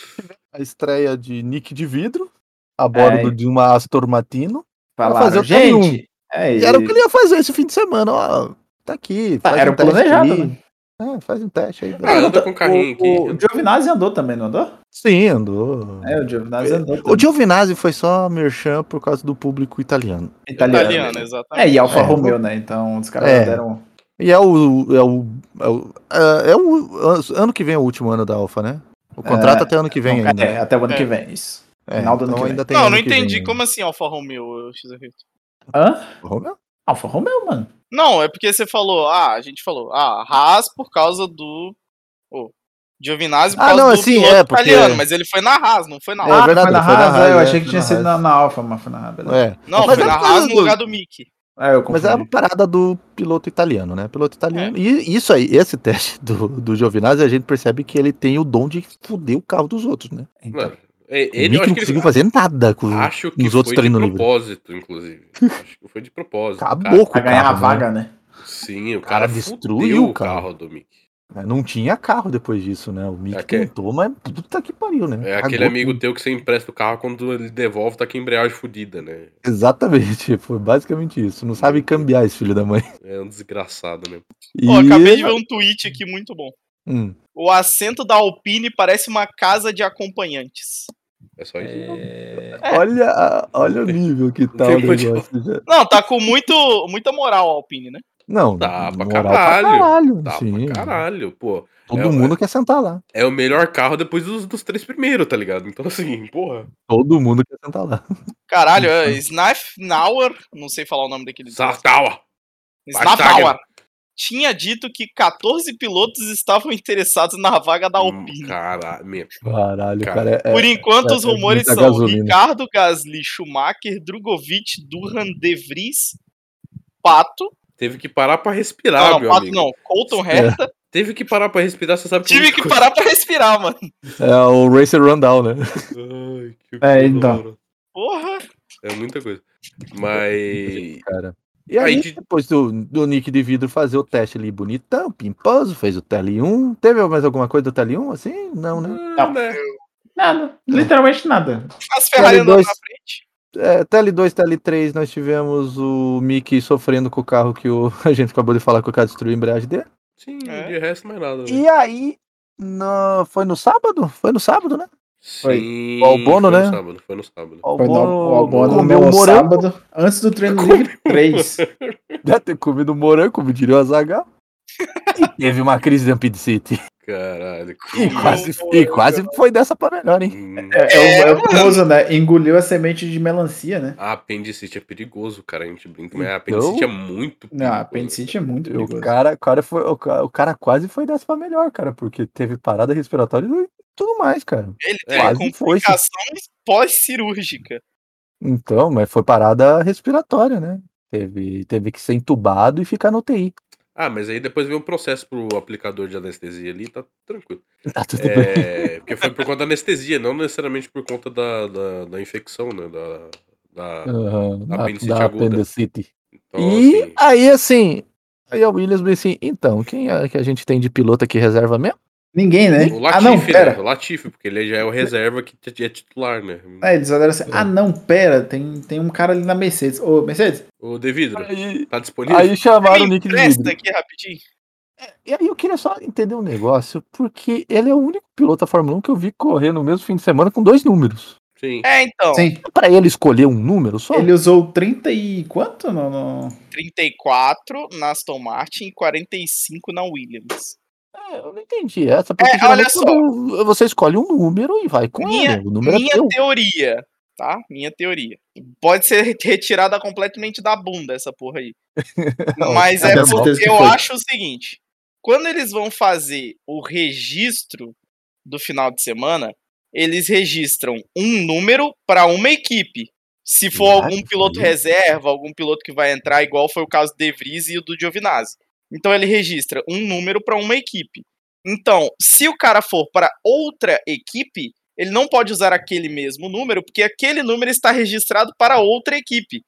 a estreia de Nick de Vidro a bordo É. de uma Astor Martino. Falaram, fazer o gente, é, E era o que ele ia fazer esse fim de semana, ó. Tá aqui. Ah, Faz era um planejado, né? É, faz um teste aí. Ah, anda com o carrinho aqui. O, o Giovinazzi andou também, não andou? Sim, andou. É, o Giovinazzi andou O também. Giovinazzi foi só merchan por causa do público italiano. Italiano. Italiano, É, exatamente. e Alfa É. Romeo, né? Então os caras É. deram. E é o. É o, é o, é- é o ano que vem é o último ano da Alfa, né? O contrato É. até ano que vem ainda. é, até o ano É. que vem, isso. É, final do ano então vem. ainda tem Não, ano não que vem entendi. ainda. Como assim Alfa Romeo, XR? Hã? Romeo? Alfa Romeo, mano. Não, é porque você falou, ah, a gente falou, ah, Haas por causa do. Ô, Giovinazzi por Ah, causa não, do assim, piloto é, porque- italiano, mas ele foi na Haas, não foi na É Haas. verdade, foi na foi na Haas, Haas, é, eu é, achei que tinha na sido na, Haas. na Alfa, mas foi na Haas. É. Não, Mas foi é na Haas no do- lugar do Mickey. É, eu Mas é uma parada do piloto italiano, né? Piloto italiano. E isso aí, esse teste do, do Giovinazzi, a gente percebe que ele tem o dom de fuder o carro dos outros, né? Então, É, Ele, Mick acho não conseguiu ele, fazer nada com acho que foi outros livres. propósito, inclusive. acho que foi de propósito. Acabou com Pra o ganhar a carro, né? vaga, né? Sim, o cara cara, destruiu o carro. carro do Mick. Mas Não tinha carro depois disso, né? O Mick É que- tentou, mas puta que pariu, né? É aquele Cagou amigo tudo. teu que você empresta o carro quando ele devolve, tá com a embreagem fodida, né? Exatamente, foi basicamente isso. Não sabe cambiar esse filho da mãe. É um desgraçado, né? E... Ó, acabei de ver um tweet aqui muito bom. Hum, O assento da Alpine parece uma casa de acompanhantes. É só isso. É... Olha, olha o nível que tá o negócio. já. Não, tá com muito, muita moral a Alpine, né? Não, Dá pra caralho. caralho, Tá sim. pra caralho, pô. Todo É, mundo quer sentar lá. É o melhor carro depois dos, dos três primeiros, tá ligado? Então, assim, porra. Todo mundo quer sentar lá. Caralho, é Snafnauer, não sei falar o nome daquele. Sartawa! Snafnauer. Tinha dito que 14 pilotos estavam interessados na vaga da Alpine. Caralho, meu. Caralho, Cara, cara. é- Por enquanto, é- os é rumores são gasolina. Ricardo Gasly, Schumacher, Drogovic, Durhan, De Vries, Pato. Teve que parar pra respirar, não, não, meu Pato amigo. não, Colton É. Herta. Teve que parar pra respirar, você sabe Tive que parar pra respirar, mano. É o Racer Rundown, né? Ai, que É, coisa então. Porra. É muita coisa. Mas. Cara. E aí, Aí de- depois do, do Nick de vidro fazer o teste ali bonitão, pimposo, fez o TL1. Teve mais alguma coisa do TL1 assim? Não, né? Ah, Não. né? Nada. Literalmente nada. As Ferrari andando dois. na frente. É, TL2, TL3, nós tivemos o Mickey sofrendo com o carro que o, a gente acabou de falar que o cara destruiu a embreagem dele. Sim, É. de resto mais nada. né? E aí, no, foi no sábado? Foi no sábado, né? Sim, O Albono, foi né? no sábado, foi no sábado. O Foi no, o Albano comeu no morango, sábado, antes do treino livre 3. deve ter comido morango, como diria o Azaghal. e teve uma crise de apendicite. Caralho. E quase, e quase foi dessa pra melhor, hein? Hum, É, é o, é o famoso, né? Engoliu a semente de melancia, né? A apendicite é perigoso, cara. A gente brinca, mas a apendicite é muito Não, a perigoso. apendicite é muito perigoso. cara, o, cara foi, o, ca- o cara quase foi dessa pra melhor, cara, porque teve parada respiratória e tudo mais, cara. Ele tem quase complicações pós-cirúrgica. Então, mas foi parada respiratória, né? Teve, teve que ser entubado e ficar no TI. Ah, mas aí depois veio um processo pro aplicador de anestesia ali, tá tranquilo. Tá tudo bem. É, porque foi por conta da anestesia, não necessariamente por conta da, da, da infecção, né? Da, da, Aham, da, apendicite da aguda. apendicite. então, E assim, aí, assim, aí a Williams bem assim, então, quem é que a gente tem de piloto aqui reserva mesmo? Ninguém, né? o ah, não, Latifi, né? pera. O Latifi, porque ele já é o reserva que é titular, né? É, eles olharam assim, ah, não, pera, tem, tem um cara ali na Mercedes. Ô, Mercedes, O Devidro, Aí, tá disponível? aí chamaram o Nick de empresta vidro. aqui rapidinho. E aí eu queria só entender um negócio, porque ele é o único piloto da Fórmula 1 que eu vi correr no mesmo fim de semana com dois números. Sim. É, então. sim, Pra ele escolher um número só? ele usou 30 e quanto? No, no... 34 na Aston Martin e 45 na Williams. É, eu não entendi essa, porque É, olha só. você escolhe um número e vai com Minha, ele. O número é minha teu. teoria, tá? Minha teoria. Pode ser retirada completamente da bunda essa porra aí. Mas é certeza porque que eu acho o seguinte: quando eles vão fazer o registro do final de semana, eles registram um número para uma equipe. Se for algum piloto reserva, algum piloto que vai entrar, igual foi o caso do De Vries e o do Giovinazzi. Então ele registra um número para uma equipe. Então, se o cara for para outra equipe, ele não pode usar aquele mesmo número, porque aquele número está registrado para outra equipe.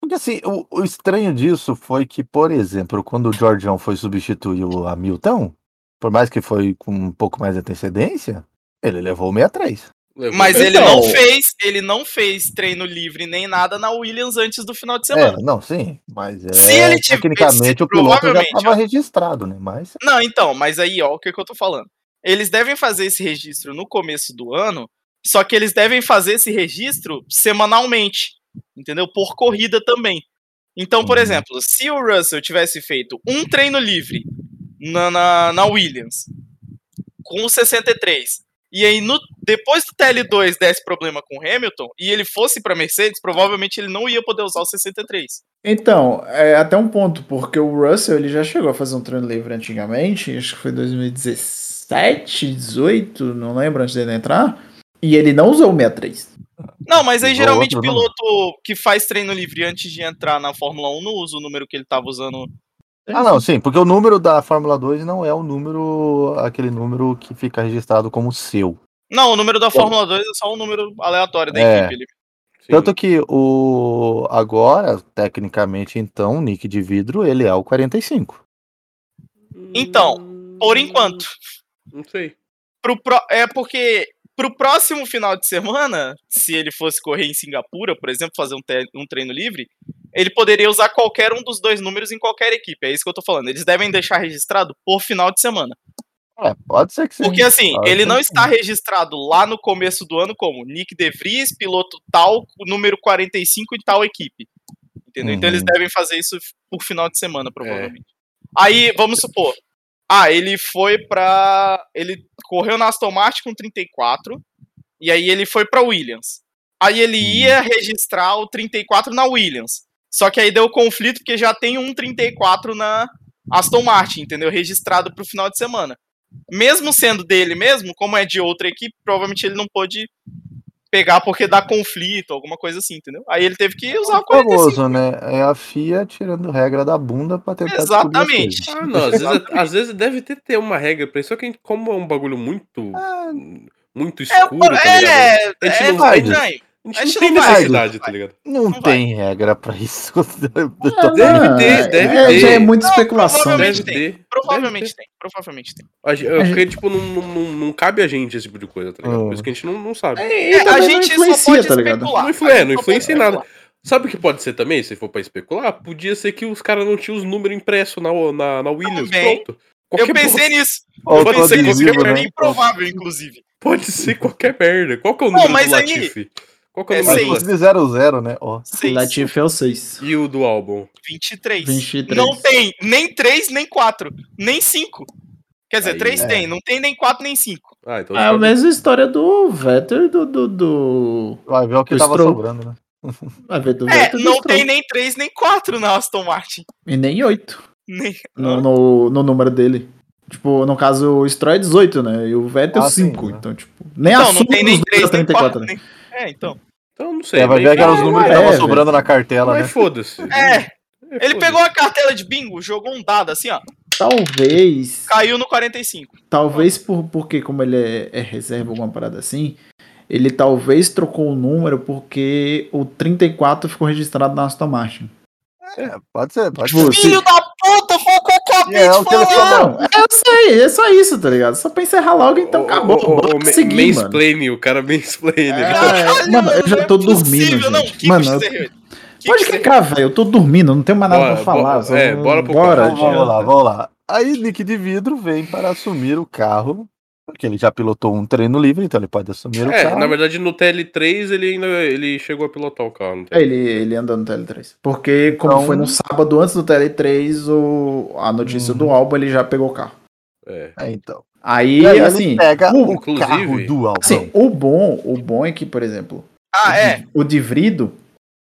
Porque assim, o, o estranho disso foi que, por exemplo, quando o Georgião foi substituir o Hamilton, por mais que foi com um pouco mais de antecedência, ele levou o 63. Levou Mas ele Então- não fez, ele não fez treino livre nem nada na Williams antes do final de É, semana. não, sim, mas é, Se ele tivesse, tecnicamente o piloto já provavelmente, estava registrado, né? Mas Não, então, mas aí, ó, o que, que eu tô falando? Eles devem fazer esse registro no começo do ano, só que eles devem fazer esse registro semanalmente, entendeu? Por corrida também. Então, por Uhum. exemplo, se o Russell tivesse feito um treino livre na, na, na Williams com o 63, e aí no, depois do TL2 desse problema com o Hamilton, e ele fosse pra Mercedes, provavelmente ele não ia poder usar o 63. Então, é até um ponto, porque o Russell ele já chegou a fazer um treino livre antigamente, acho que foi 2017, 18, não lembro antes dele entrar, e ele não usou o 63. Não, mas aí geralmente piloto que faz treino livre antes de entrar na Fórmula 1 não usa o número que ele tava usando. Ah, não, sim, porque o número da Fórmula 2 não é o número, aquele número que fica registrado como seu. Não, o número da Fórmula 2 é só um número aleatório da É. equipe. Tanto que o agora, tecnicamente, então, o Nick de vidro, ele é o 45. Então, por enquanto. Não sei. Pro pro... É porque pro próximo final de semana, se ele fosse correr em Singapura, por exemplo, fazer um, um treino livre, ele poderia usar qualquer um dos dois números em qualquer equipe. É isso que eu tô falando. Eles devem deixar registrado por final de semana. É, pode ser que sim. Porque assim, Pode ele não está registrado lá no começo do ano como Nick De Vries, piloto tal, número 45 em tal equipe. Entendeu? Então Uhum. eles devem fazer isso por final de semana, provavelmente. Aí, vamos supor. Ah, ele foi pra. Ele correu na Aston Martin com 34. E aí ele foi pra Williams. Aí ele ia registrar o 34 na Williams. Só que aí deu conflito porque já tem um 34 na Aston Martin, entendeu? Registrado pro final de semana mesmo sendo dele mesmo, como é de outra equipe, provavelmente ele não pôde pegar porque dá conflito, alguma coisa assim, entendeu? Aí ele teve que usar o 45. famoso, né? É a FIA tirando regra da bunda pra tentar Exatamente. Ah, não, às vezes, às vezes deve ter, ter uma regra pra isso, só que a gente- como é um bagulho muito. Ah, muito É, escuro, tá ligado? é, A gente é não vai, estranho. A gente a não gente tem não vai, necessidade, não tá vai. ligado? Não, Não tem regra pra isso. Deve Ah, ter, deve é, ter. Já é muita Não, especulação. provavelmente Deve tem. ter. Provavelmente deve ter. tem, provavelmente tem. A gente- é Porque, tipo, não, não, não, não cabe a gente esse tipo de coisa, tá ligado? Por isso que a gente não, não sabe. E É, a não gente só influencia, pode tá ligado? especular. Não A gente não influencia em pode nada. Sabe o que pode ser também, se for pra especular? Podia ser que os caras não tinham os números impressos na, na, na Williams. Também. Pronto. Eu Qualquer pensei nisso. Eu pensei Todd nisso, Zillo, que é né? bem provável, inclusive. Pode ser qualquer merda. Qual que é o Não, número mas do aí- Latifi? Qual que é o É número do Latifi? 00, né? Ó. Seis. Latifi é o 6. E o do álbum? 23. 23. Não tem nem 3, nem 4, nem 5. Quer dizer, Aí, 3 é. tem, não tem nem 4, nem 5. Ah, então É a mesma história do Vettel e do. do, do... Vai ver o que tava Stroll. sobrando, né? Vai ver do É, Vettel do não Stroll. tem nem 3, nem 4 na Aston Martin. E nem 8 Nem... no, no, no número dele. Tipo, no caso, o Stroll é 18, né? E o Vettel Ah, sim, 5. né? Então, tipo, nem Não, assume não tem nem os 3, números nem 34, 4. né? Nem... É, então. Então não sei. É, vai ver que eram os é, números que estavam velho. sobrando na cartela, Mas né? foda-se. É, ele pegou a cartela de bingo, jogou um dado assim, ó, Talvez. caiu no 45. Talvez por, porque, como ele é, é reserva, alguma parada assim, ele talvez trocou o número porque o 34 ficou registrado na Aston Martin. É, pode ser, pode Tipo, ser. se- Filho da puta, foi o que eu acabei É, o é isso aí, é só isso, tá ligado? Só pra encerrar logo, então O- acabou. o- o- o seguir, mansplaining, o cara mansplaining. É, Caralho, mano, eu já é tô possível, dormindo, Não, gente. que Mano, Pode clicar, velho. Eu tô dormindo, não tenho mais nada Bora, pra falar. bora- só- é, bora pro bora. carro, vamos lá, vamos lá. Aí Nick de Vidro vem para assumir o carro, porque ele já pilotou um treino livre, então ele pode assumir o É, carro. na verdade no TL3 ele ainda ele chegou a pilotar o carro. É, Ele, ele anda no TL3. Porque, como Então- foi no sábado antes do TL3, o, a notícia Uhum. do álbum, ele já pegou o carro. É. É, então. Aí, aí assim, ele pega o- o carro do álbum. assim, o bom, o bom é que, por exemplo, Ah, é. o Divrido,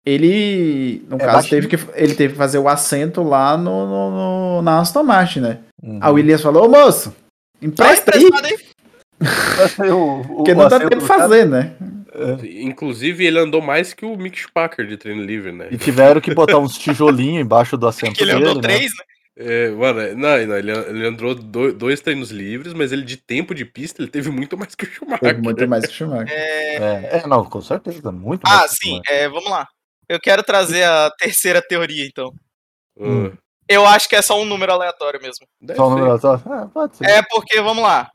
ele, no É caso, baixinho. teve que, ele teve que fazer o assento lá no, no- no- na Aston Martin, né? Uhum. A Williams falou, ô moço, Tá empresta aí. O- o- porque não dá tempo de cara- fazer, né? Inclusive ele andou mais que o Mick Schumacher de treino livre, né? E tiveram que botar uns tijolinhos embaixo do assento Que ele dele, andou né? 3, né? É, mano, não, não, ele, ele andou do- dois treinos livres, mas ele de tempo de pista ele teve muito mais que o Schumacher. Teve muito mais que o Schumacher. É, é, não, com certeza, muito Ah, mais. sim, é, vamos lá. Eu quero trazer a terceira teoria, então. Ah, Eu acho que é só um número aleatório mesmo. deve Só ser. número só? É, pode ser. É porque, vamos lá.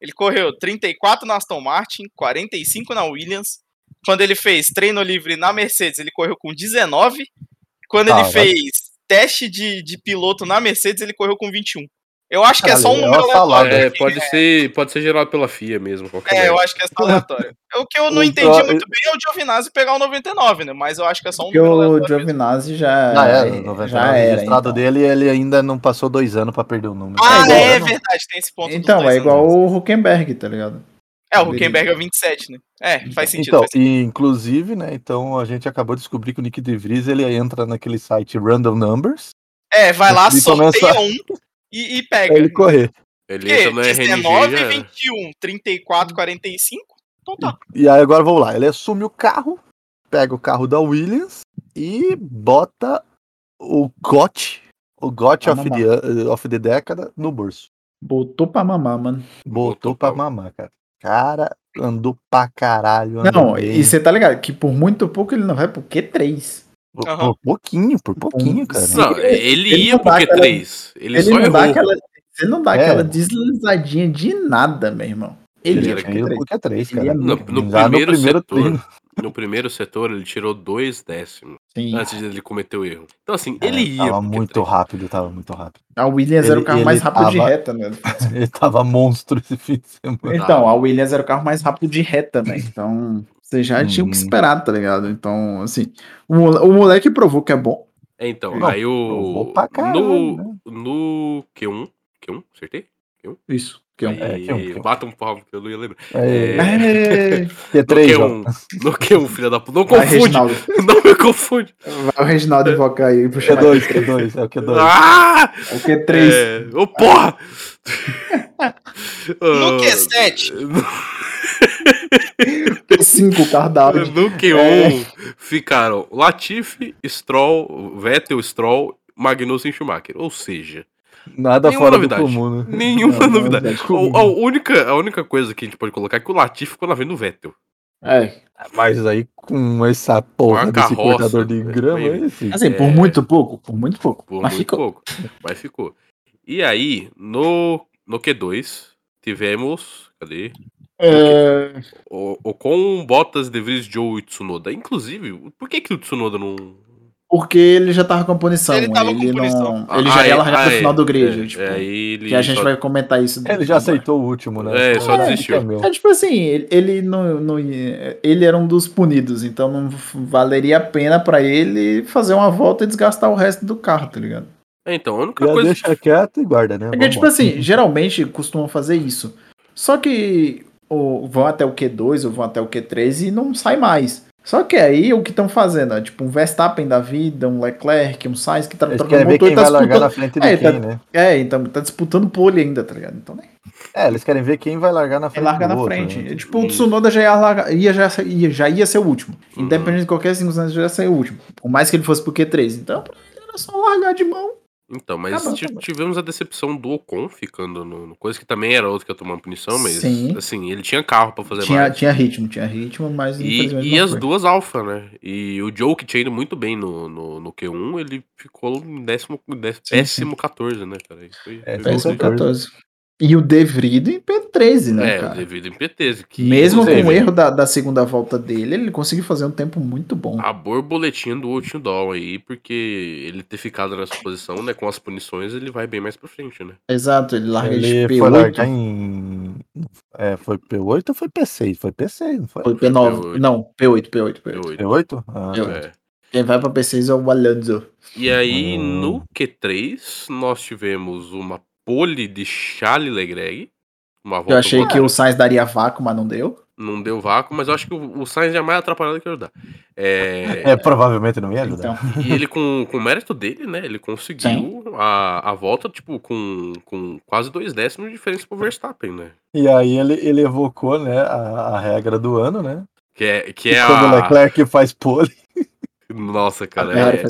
Ele correu 34 na Aston Martin, 45 na Williams. Quando ele fez treino livre na Mercedes, ele correu com 19. Quando Ah, ele vai- fez teste de, de piloto na Mercedes, ele correu com 21. Eu acho que é só um é número salada. aleatório. É, pode ser, pode ser gerado pela FIA mesmo. qualquer É, eu acho que é só aleatório. O que eu não O entendi Pro- muito bem é o Giovinazzi pegar o 99, né? Mas eu acho que é só um Porque número o. Giovinazzi já, Já era, no 99, já o era. registrado então. dele, ele ainda não passou dois anos pra perder o número. Ah, igual- é, verdade, tem esse ponto. Então, é igual anos. o Huckenberg, tá ligado? É, o Huckenberg é o 27, né? É, faz sentido. Então, faz sentido. e, inclusive, né, então a gente acabou de descobrir que o Nick De Vries, ele entra naquele site Random Numbers, É, vai lá, sorteia começa- um e, e pra pega. ele correr. Ele Porque entra no RNG 19, já era. 21, 34, 45. Então tá. E aí agora vamos lá, ele assume o carro, pega o carro da Williams e bota o GOT, o GOT of the, of the década no bolso. Botou pra mamar, mano. Botou Botou pra pra- mamar, cara. cara andou pra caralho. andou Não, bem. e você tá ligado que por muito pouco ele não vai pro Q3. Por, Aham. por pouquinho, por pouquinho, cara. Não, ele, ele ia pro dá aquela- Q3. Ele, Ele só não errou. dá aquela. Você não dá É. aquela deslizadinha de nada, meu irmão. Ele, Ele ia era pro Ele Q3. porque é três, Ele cara. é No, no Já primeiro, setor, treino. no primeiro setor, ele tirou dois décimos Sim. antes de ele cometer o erro. Então, assim, É, ele ia. Tava muito Q3. rápido, tava muito rápido. A Williams era o Ele- carro mais ele rápido de tava- reta, né? Ele tava monstro esse fim de semana. Então, a Williams era o carro mais rápido de reta, né? Então, você já tinha o que Uhum. esperar, tá ligado? Então, assim, o, o moleque provou que é bom. É, então, Não, aí provou o. pra caralho, no, né? no Q1. Q1? Acertei? Isso. Que é um... É, Aí, Q1, Q1. Bata um palmo que eu não ia lembrar. É, É... No Q3, ó. Q1, no Q1, filha da puta. Não confunde! Não me confunde! Vai o Reginaldo invocar aí chamar. Q2, Q2, é o Q2. Ah! O Q3. É... Ô, porra! No Ah, Q7, Q5, o carro da Audi. No Q1 É. ficaram Latifi, Stroll, Vettel, Stroll, Magnussen e Schumacher. Ou seja, Nada Nenhuma fora novidade. do comum, né? nenhuma Não, não, novidade. não. A, a única, a única coisa que a gente pode colocar é que o Latifi ficou na frente do Vettel. É. Mas aí com essa porra Uma desse cortador de né? grama, Bem- esse. Assim, por É. muito pouco, por muito pouco. Por mas muito ficou. pouco. Mas ficou. E aí, no, no Q2, tivemos. Cadê? É... O, o com Bottas, De Vries, Joe e Tsunoda. Inclusive, por que, que o Tsunoda não. Porque ele já tava com punição. Ele tava com não... punição. Ele já Ah, ia é- largar no é, final do grid. é, tipo, é, ele que a gente só- vai comentar isso. Ele já aceitou o último, né? É, só Ah, desistiu. é meu. É tipo assim, ele, ele não, não ele era um dos punidos, então não valeria a pena pra ele fazer uma volta e desgastar o resto do carro, tá ligado? É, então, a única Já coisa. deixa quieto e guarda, né? É que, tipo assim, geralmente costumam fazer isso. Só que ou vão até o Q2 ou vão até o Q3 e não sai mais. Só que aí o que estão fazendo? É tipo um Verstappen da vida, um Leclerc, um Sainz que tá Eles trocando querem ver motor quem e tá vai largar disputando. na frente de É, quem, tá- né? É, então tá disputando pole ainda, tá ligado? Então, né? É, eles querem ver quem vai largar na Ele frente larga do na outro, frente. né? Tipo, o Tsunoda já ia, largar, ia, já, ia, já ia ser o último. Uhum. Independente de qualquer circunstância, já ia ser o último. Por mais que ele fosse pro Q3. Então, pra ele era só largar de mão. Então, mas Tá ti- tá bom. tivemos a decepção do Ocon ficando no, no coisa que também era outro que ia tomar uma punição, mas Sim. assim, ele tinha carro pra fazer Tinha, mais. tinha ritmo, tinha ritmo, mas E, infelizmente e não as foi. duas alfa, né? E o Joe, que tinha ido muito bem no, no, no Q1, ele ficou em décimo, décimo, Sim, péssimo 14, né, cara? Isso Foi, É, foi é o horrível. 14. 14. E o De Vries em P13, né, É, cara? devido em PTs. Que, Mesmo com o erro da, da segunda volta dele, ele conseguiu fazer um tempo muito bom. A borboletinha do último doll aí, porque ele ter ficado nessa posição, né, com as punições, ele vai bem mais pra frente, né? Exato, ele larga de Ele P8. foi largar em. É, foi P8 ou foi P6? Foi P6, não foi? Foi P9. P8. Não, P8, P8, P8. P8. P8? Ah, P8. É. Quem vai pra P6 é o Alonso. E aí, Hum. no Q3, nós tivemos uma pole de Charles volta Eu achei boa. que o Sainz daria vácuo, mas não deu. Não deu vácuo, mas eu acho que o, o Sainz é mais atrapalhado que ajudar. É, É, provavelmente não ia ajudar. Então, E ele, com, com o mérito dele, né? Ele conseguiu a, a volta, tipo, com, com quase dois décimos de diferença pro Verstappen, né? E aí ele, ele evocou, né, a, a regra do ano, né? Que é, que é Quando o a. Leclerc faz pole. Nossa, cara. É...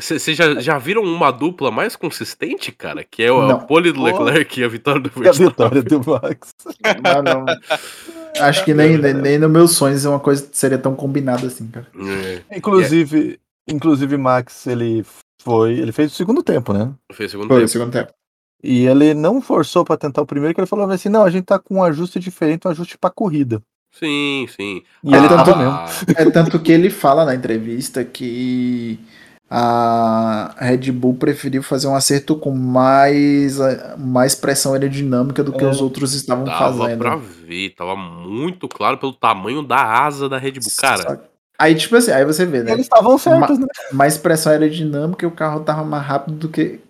Vocês já, já viram uma dupla mais consistente, cara? Que é o a pole do. Leclerc e a vitória do E a Verstappen. vitória do Max. Não, não. Acho que nem, nem, nem nos meus sonhos uma coisa seria tão combinada assim, cara. É, Inclusive, inclusive Max, ele foi, ele fez o segundo tempo, né? fez segundo Foi o tempo. segundo tempo. E ele não forçou pra tentar o primeiro, que ele falou assim: "Não, a gente tá com um ajuste diferente, um ajuste pra corrida". Sim, sim. E ele Ah, tava tanto- mesmo. É tanto que ele fala na entrevista que a Red Bull preferiu fazer um acerto com mais, mais pressão aerodinâmica do que É. os outros estavam Dava fazendo. pra ver, tava muito claro pelo tamanho da asa da Red Bull. Cara, Só- Aí, tipo assim, aí você vê, né? eles estavam certos, né? Mais pressão aerodinâmica e o carro tava mais rápido do que.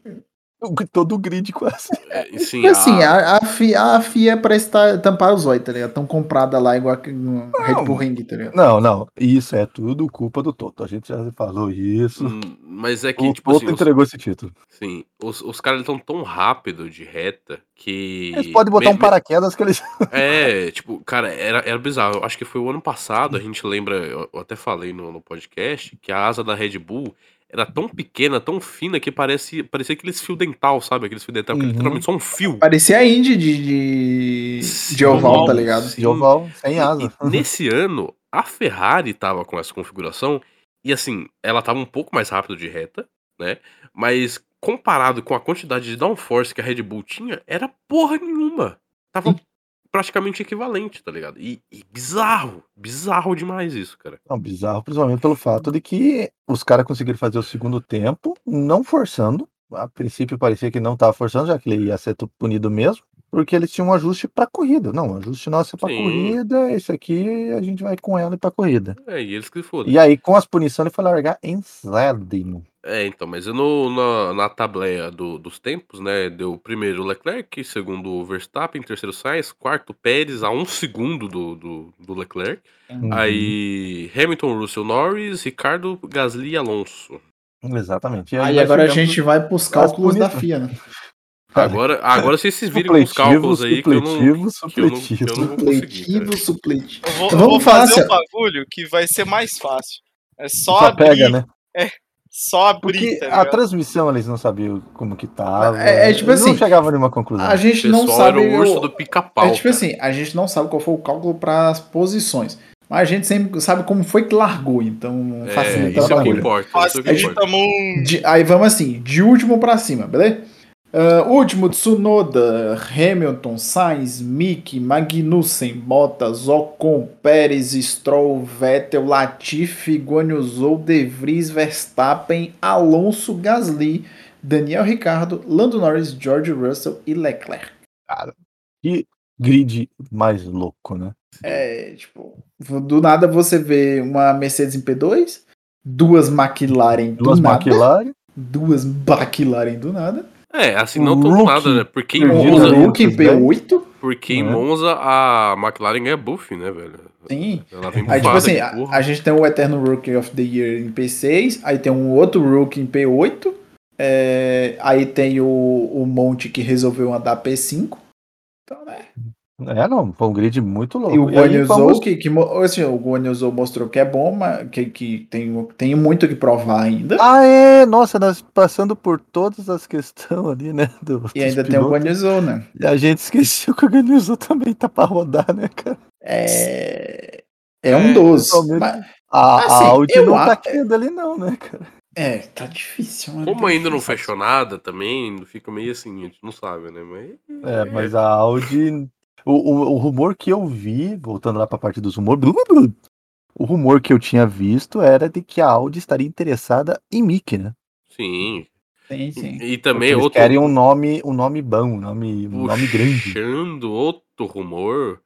Todo o grid quase. é, sim, E assim, a- a, a, FIA, a FIA parece estar tampar os olhos, tá ligado? Tão comprada lá igual no Red Bull Ring, tá ligado? Não, não. Isso é tudo culpa do Toto. A gente já falou isso. hum, mas é que, o tipo Toto assim, os, entregou esse título. sim, os, os caras estão tão rápido de reta que. Eles podem botar me- um paraquedas que eles. É, tipo, cara, era, era bizarro. Eu acho que foi o ano passado, a gente lembra, eu, eu até falei no, no podcast, que a asa da Red Bull era tão pequena, tão fina, que parece, parecia aqueles fio dental, sabe? Aqueles fio dental, que é Uhum. literalmente só um fio. Parecia a Indy de, de, de oval, tá ligado? sim. De oval, sem E- asa. e nesse ano, a Ferrari tava com essa configuração, e assim, ela tava um pouco mais rápido de reta, né? Mas comparado com a quantidade de downforce que a Red Bull tinha, era porra nenhuma. Tava praticamente equivalente, tá ligado? E, e bizarro, bizarro demais isso, cara. Não, bizarro, principalmente pelo fato de que os caras conseguiram fazer o segundo tempo, não forçando. A princípio parecia que não estava forçando, já que ele ia ser punido mesmo, porque eles tinham um ajuste para corrida. Não, o ajuste nosso é para Sim. corrida, esse aqui a gente vai com ela para corrida. É, e eles que se fodam. E aí, com as punições, ele foi largar em sétimo. É, então, mas no, na, na tableia do- dos tempos, né, deu primeiro o Leclerc, segundo o Verstappen, terceiro Sainz, quarto Pérez, a um segundo do, do, do Leclerc. Uhum. Aí Hamilton, Russell Norris, Ricardo, Gasly e Alonso. Exatamente. E Aí nós agora a gente vai pros as cálculos da. FIA, né? Agora, agora vocês se virem com os cálculos aí que eu não, supletivo, que eu não, que eu não vou conseguir. Supletivo, cara. supletivo. Eu vou, Então eu vamos falar fazer assim, um bagulho que vai ser mais fácil. É só, Só abrir, pega, né? Só abrir, Porque a transmissão eles não sabiam como que tava. É- é tipo eles assim, não chegavam a nenhuma conclusão. A gente O não sabe. era o urso o- do pica-pau. É tipo cara. assim, a gente não sabe qual foi o cálculo para as posições. Mas a gente sempre sabe como foi que largou, então É, facilita isso é a o que importa. Isso é o que importa. Aí vamos assim, de último pra cima, beleza? Ah, último, Tsunoda, Hamilton, Sainz, Mick, Magnussen, Bottas, Ocon, Pérez, Stroll, Vettel, Latifi, Guanyuzou, De Vries, Verstappen, Alonso, Gasly, Daniel Ricardo, Lando Norris, George Russell e Leclerc. Que grid mais louco, né? É, tipo, do nada você vê uma Mercedes em P2, duas McLaren do Duas nada, McLaren. duas McLaren do nada, É, assim, O não rookie nada, né? Porque em Monza, entre os P8, porque em É. Monza a McLaren ganha buff, né, velho? sim. Ela vem Aí, tipo assim, a, a gente tem o Eterno Rookie of the Year em P6, aí tem um outro Rookie em P8, é, aí tem o, o Monte que resolveu andar P5. Então, né? É, não, foi um grid muito louco. E o Guanyuzou, que, que assim, o Guanyuzou mostrou que é bom, mas que, que tem, tem muito que provar ainda. Ah, é! Nossa, nós passando por todas as questões ali, né? do- e ainda dos tem o pilotos. Guanyuzou, né? E a gente esqueceu que o Ganizou também tá pra rodar, né, cara? É, é um É, dos. totalmente. mas- A, Assim, a Audi não tá a- aqui ali, não, né, cara? é, tá difícil. mano, Como tá ainda não fechou nada também, fica meio assim, a gente não sabe, né? Mas. É, mas a Audi. O, o, o rumor que eu vi, voltando lá pra parte dos rumores. blu, blu, blu, O rumor que eu tinha visto era de que a Audi estaria interessada em Mickey, né? Sim. Sim, sim. E Porque também eles outro. querem um nome, um nome bom, um nome, um nome grande. Puxando outro rumor,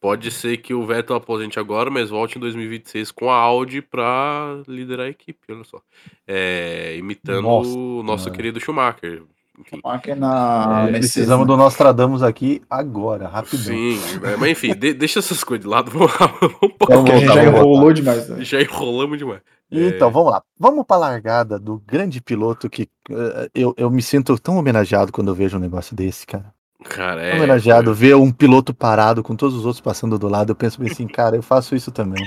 pode ser que o Vettel aposente agora, mas volte em 2026 com a Audi pra liderar a equipe, olha só. É, imitando Nossa o nosso Senhora. querido Schumacher. Enfim. Aqui na É, precisamos né? do Nostradamus aqui agora, rapidão. Sim, é, mas enfim, de- deixa essas coisas de lado, vamos, vamos a gente voltar, já enrolou demais. Né? já enrolamos demais. Então, vamos lá. Vamos pra largada do grande piloto que eh, eu, eu me sinto tão homenageado quando eu vejo um negócio desse, cara. Cara, é. homenageado, ver um piloto parado com todos os outros passando do lado, eu penso bem assim, cara, eu faço isso também.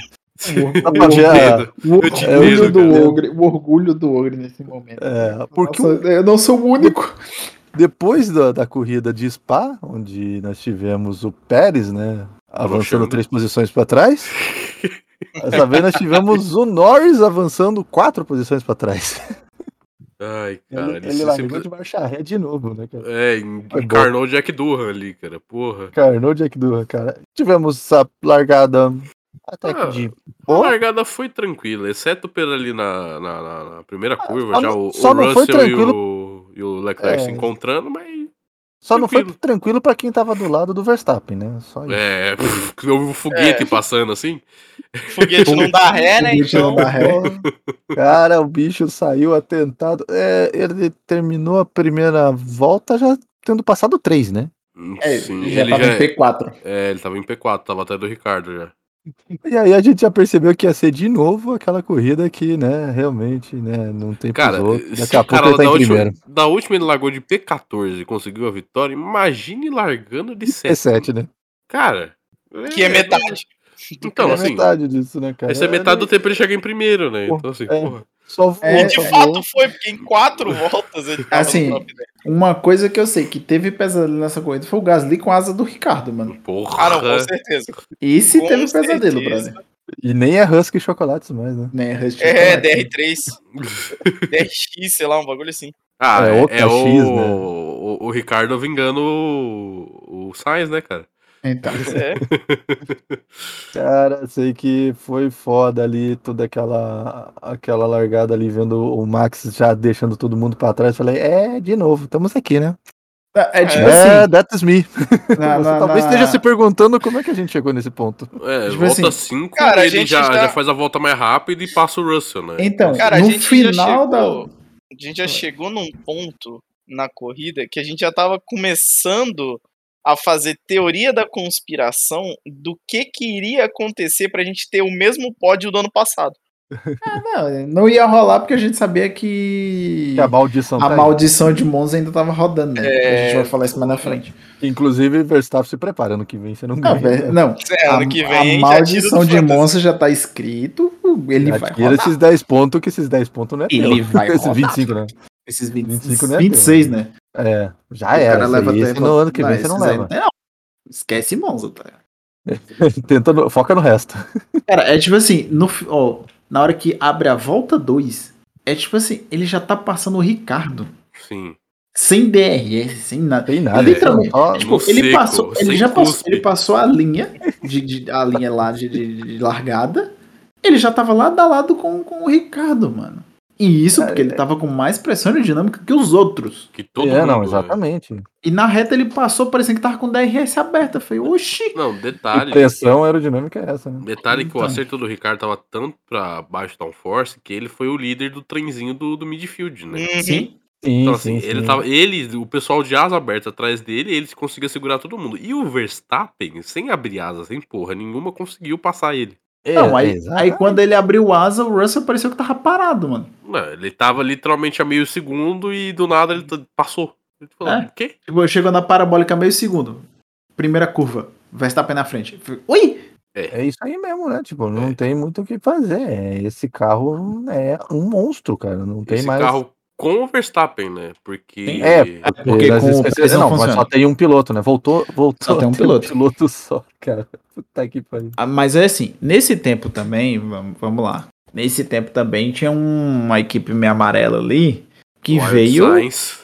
Dá pra ver a- medo. O orgulho, medo, do ogre, o orgulho do ogre nesse momento. É, porque Nossa, eu não sou o único. depois da, da corrida de Spa, onde nós tivemos o Pérez, né, avançando três posições para trás, dessa vez nós tivemos o Norris avançando quatro posições para trás. Ai, cara, ele ele largou sempre- de marcha ré de novo, né, cara? É, encarnou o Jack Durham ali, cara. Porra. Carnou Jack Durham, cara. Tivemos essa largada até que Ah, de A boa. largada foi tranquila, exceto pela ali na, na, na- na primeira curva, só já não- o, só o não foi Russell e tranquilo- o, e o Leclerc É. se encontrando, mas Só não foi tranquilo. tranquilo pra quem tava do lado do Verstappen, né? Só isso. é, houve um foguete passando assim. Foguete não dá ré, né? Foguete não Então, dá ré. Cara, o bicho saiu atentado. É, ele terminou a primeira volta já tendo passado três, né? É, Sim, já ele tava já, em P4. é, ele tava em P4, tava até do Ricardo já. E aí a gente já percebeu que ia ser de novo aquela corrida que, né, realmente, né, não tem Cara, outros. se Daqui a pouco cara ele tá da em última, primeiro. da última ele largou de P14 e conseguiu a vitória, imagine largando de 7. P7, né? Cara. que é metade. Então, é assim, metade disso, né, cara? essa é metade do tempo ele chega em primeiro, né? Então, assim, é. porra. Só É, e de só fato foi, porque em quatro voltas ele tava Assim, no top 10. Uma coisa que eu sei que teve pesadelo nessa corrida foi o Gasly com a asa do Ricardo, mano. Porra. Ah, não, com certeza. Esse Com teve pesadelo, certeza. brother. E nem é Husky Chocolates mais, né? Rust É, Chocolate. DR3. DRX, sei lá, um bagulho assim. Ah, É é, o é o, KX, né? o, o Ricardo vingando o, o Sainz, né, cara? Então, É. Cara, sei que foi foda ali, toda aquela, aquela largada ali, vendo o Max já deixando todo mundo pra trás. Falei, é, de novo, estamos aqui, né? é tipo é, assim, that's me. na- Você na- talvez na- esteja se perguntando como é que a gente chegou nesse ponto. É, Tipo volta assim, 5, cara, a ele gente já, já- já faz a volta mais rápida e passa o Russell, né? Então, Cara, a no final da. chegou- A gente já chegou num ponto na corrida que a gente já tava começando a fazer teoria da conspiração do que que iria acontecer pra gente ter o mesmo pódio do ano passado. Não, não ia rolar porque a gente sabia que. Que a maldição A tá maldição de Monza ainda tava rodando, né? É. A gente vai falar isso mais na frente. Inclusive, Verstappen se prepara, ano que vem você não Não, ganha. velho, não. É, A, ano que a vem tira maldição de. Monza já tá escrito. Ele Já vai rodar. esses 10 pontos, que esses 10 pontos não é Ele teu. vai Esses rodar. 25, né? Esses 20, 25 não é 26, teu. né? É, já O era. cara leva aí, esse no ano que vem você não aí- leva. Não, esquece Monza, tá? Tenta no- foca no resto. Cara, é tipo assim, no, ó, na hora que abre a volta 2, é tipo assim, ele já tá passando o Ricardo. Sim. Sem DRS, sem nada. Tem nada. Literalmente. só- Tipo, ele seco, passou, ele já passou, ele passou a linha de, de- a linha lá de, de- de largada. Ele já tava lado a lado com, com o Ricardo, mano. E isso porque ele tava com mais pressão aerodinâmica que os outros. Que todo é, mundo. não, né? exatamente. E na reta ele passou parecendo que tava com DRS aberta. Eu falei, oxi. Não, E detalhe. pressão aerodinâmica é essa, né? Detalhe que o Então. acerto do Ricardo tava tanto pra baixo downforce que ele foi o líder do trenzinho do, do midfield, né? Sim. Sim, Então, assim, sim, ele sim. tava. Ele, o pessoal de asa aberta atrás dele, ele conseguia segurar todo mundo. E o Verstappen, sem abrir asa, sem porra nenhuma, conseguiu passar ele. É, Não, aí, exatamente. aí quando ele abriu o asa, o Russell pareceu que tava parado, mano. Não, ele tava literalmente a meio segundo e do nada ele passou. Ele falou, É. o quê? Tipo, chegou na parabólica meio segundo. Primeira curva. Verstappen na frente. Falei, Oi! É isso aí mesmo, né? Tipo, não É. tem muito o que fazer. É, Esse carro é um monstro, cara. Não tem Esse mais. carro com o Verstappen, né? Porque. É, Porque nas com o Pérez não não, só tem um piloto, né? Voltou, voltou. Só tem um a ter piloto. piloto só, cara. Puta que pariu. Ah, Mas é assim, nesse tempo também, vamos, vamos lá. Nesse tempo também tinha um- uma equipe meio amarela ali que Wild veio. Sainz.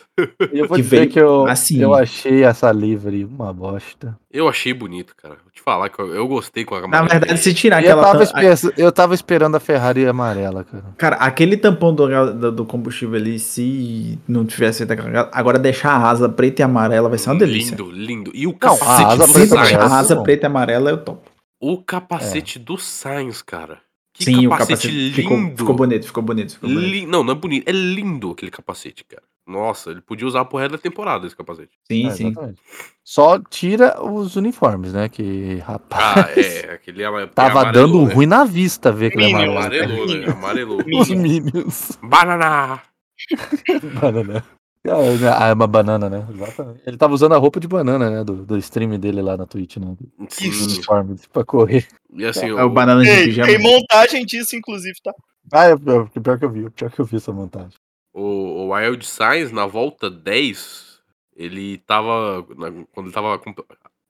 Eu vou Que dizer que eu, assim. eu achei essa livre uma bosta. Eu achei bonito, cara. Vou te falar que eu, eu gostei com a Na amarela verdade, dele. se tirar Eu aquela. tava, tam- espe- eu tava esperando a Ferrari amarela, cara. Cara, aquele tampão do, do, do combustível ali, se não tivesse. Agora deixar a asa preta e amarela vai ser uma delícia. Lindo, lindo. E o Não, a capacete asa do preta e Se Sainz. amarela. a asa preta e amarela eu topo. O capacete do Sainz, cara. Que Sim, o capacete, capacete lindo. ficou, ficou bonito, ficou bonito. Ficou bonito. Li- Não, não é bonito. É lindo aquele capacete, cara. Nossa, ele podia usar pro resto da temporada esse capacete. Sim, É, sim. exatamente. Só tira os uniformes, né? Que, rapaz, Ah, é. Aquele ama- tava amarelou, dando né? ruim na vista ver aquele amarelo. Amarelou, né? Amarelou. Os Minions. Banana! Banana. Ah, é uma banana, né? Exatamente. Ele tava usando a roupa de banana, né? Do, do stream dele lá na Twitch, né? Sim. uniforme pra correr. E assim, É o banana de Tem, pijama. tem montagem disso, inclusive, tá? Ah, é pior, pior que eu vi. Pior que eu vi essa montagem. O, o Wild Sainz, na volta 10, ele tava. na- quando ele tava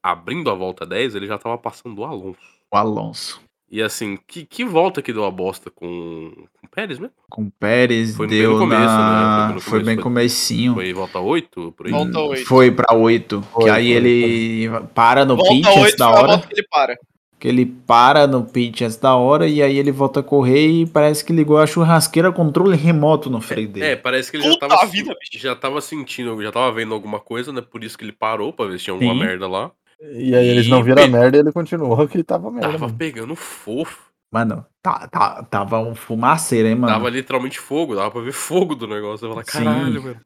abrindo a volta 10, ele já tava passando o Alonso. O Alonso. E assim, que, que volta que deu a bosta com, com o Pérez mesmo? Com o Pérez Foi bem deu no começo, na... né? Foi bem no Foi começo, bem foi- comecinho. Foi volta 8? Por aí? Volta oito. Foi pra 8. Que Foi, aí foi, ele para no pit Volta antes 8 da foi a hora. volta que ele para. Que ele para no pit antes da hora e aí ele volta a correr e parece que ligou a churrasqueira controle remoto no freio dele. É, parece que ele já tava, vida, bicho. já tava sentindo, já tava vendo alguma coisa, né? Por isso que ele parou pra ver se tinha alguma Sim. merda lá. E aí eles não E viram a merda e ele continuou que tava merda. Tava mano. pegando fofo. Mano, tá, tá, tava um fumaceiro, hein, mano. Tava literalmente fogo, dava pra ver fogo do negócio. Eu falei, Sim. caralho, mano.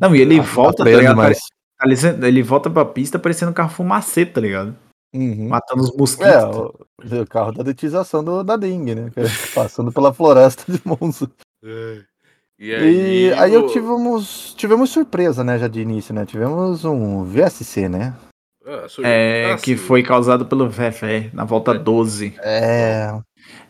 Não, e ele Ah, volta, tá ligado? mais. Parecendo- Ele volta pra pista parecendo um carro fumacê, tá ligado? Uhum. Matando os mosquitos. É, o, o carro da detização do, da dengue, né? que é Passando pela floresta de Monza. E E aí, aí eu tivemos, tivemos surpresa, né, já de início, né? Tivemos um VSC, né? Ah, É, ah, que sim. foi causado pelo Vevé na volta 12. É.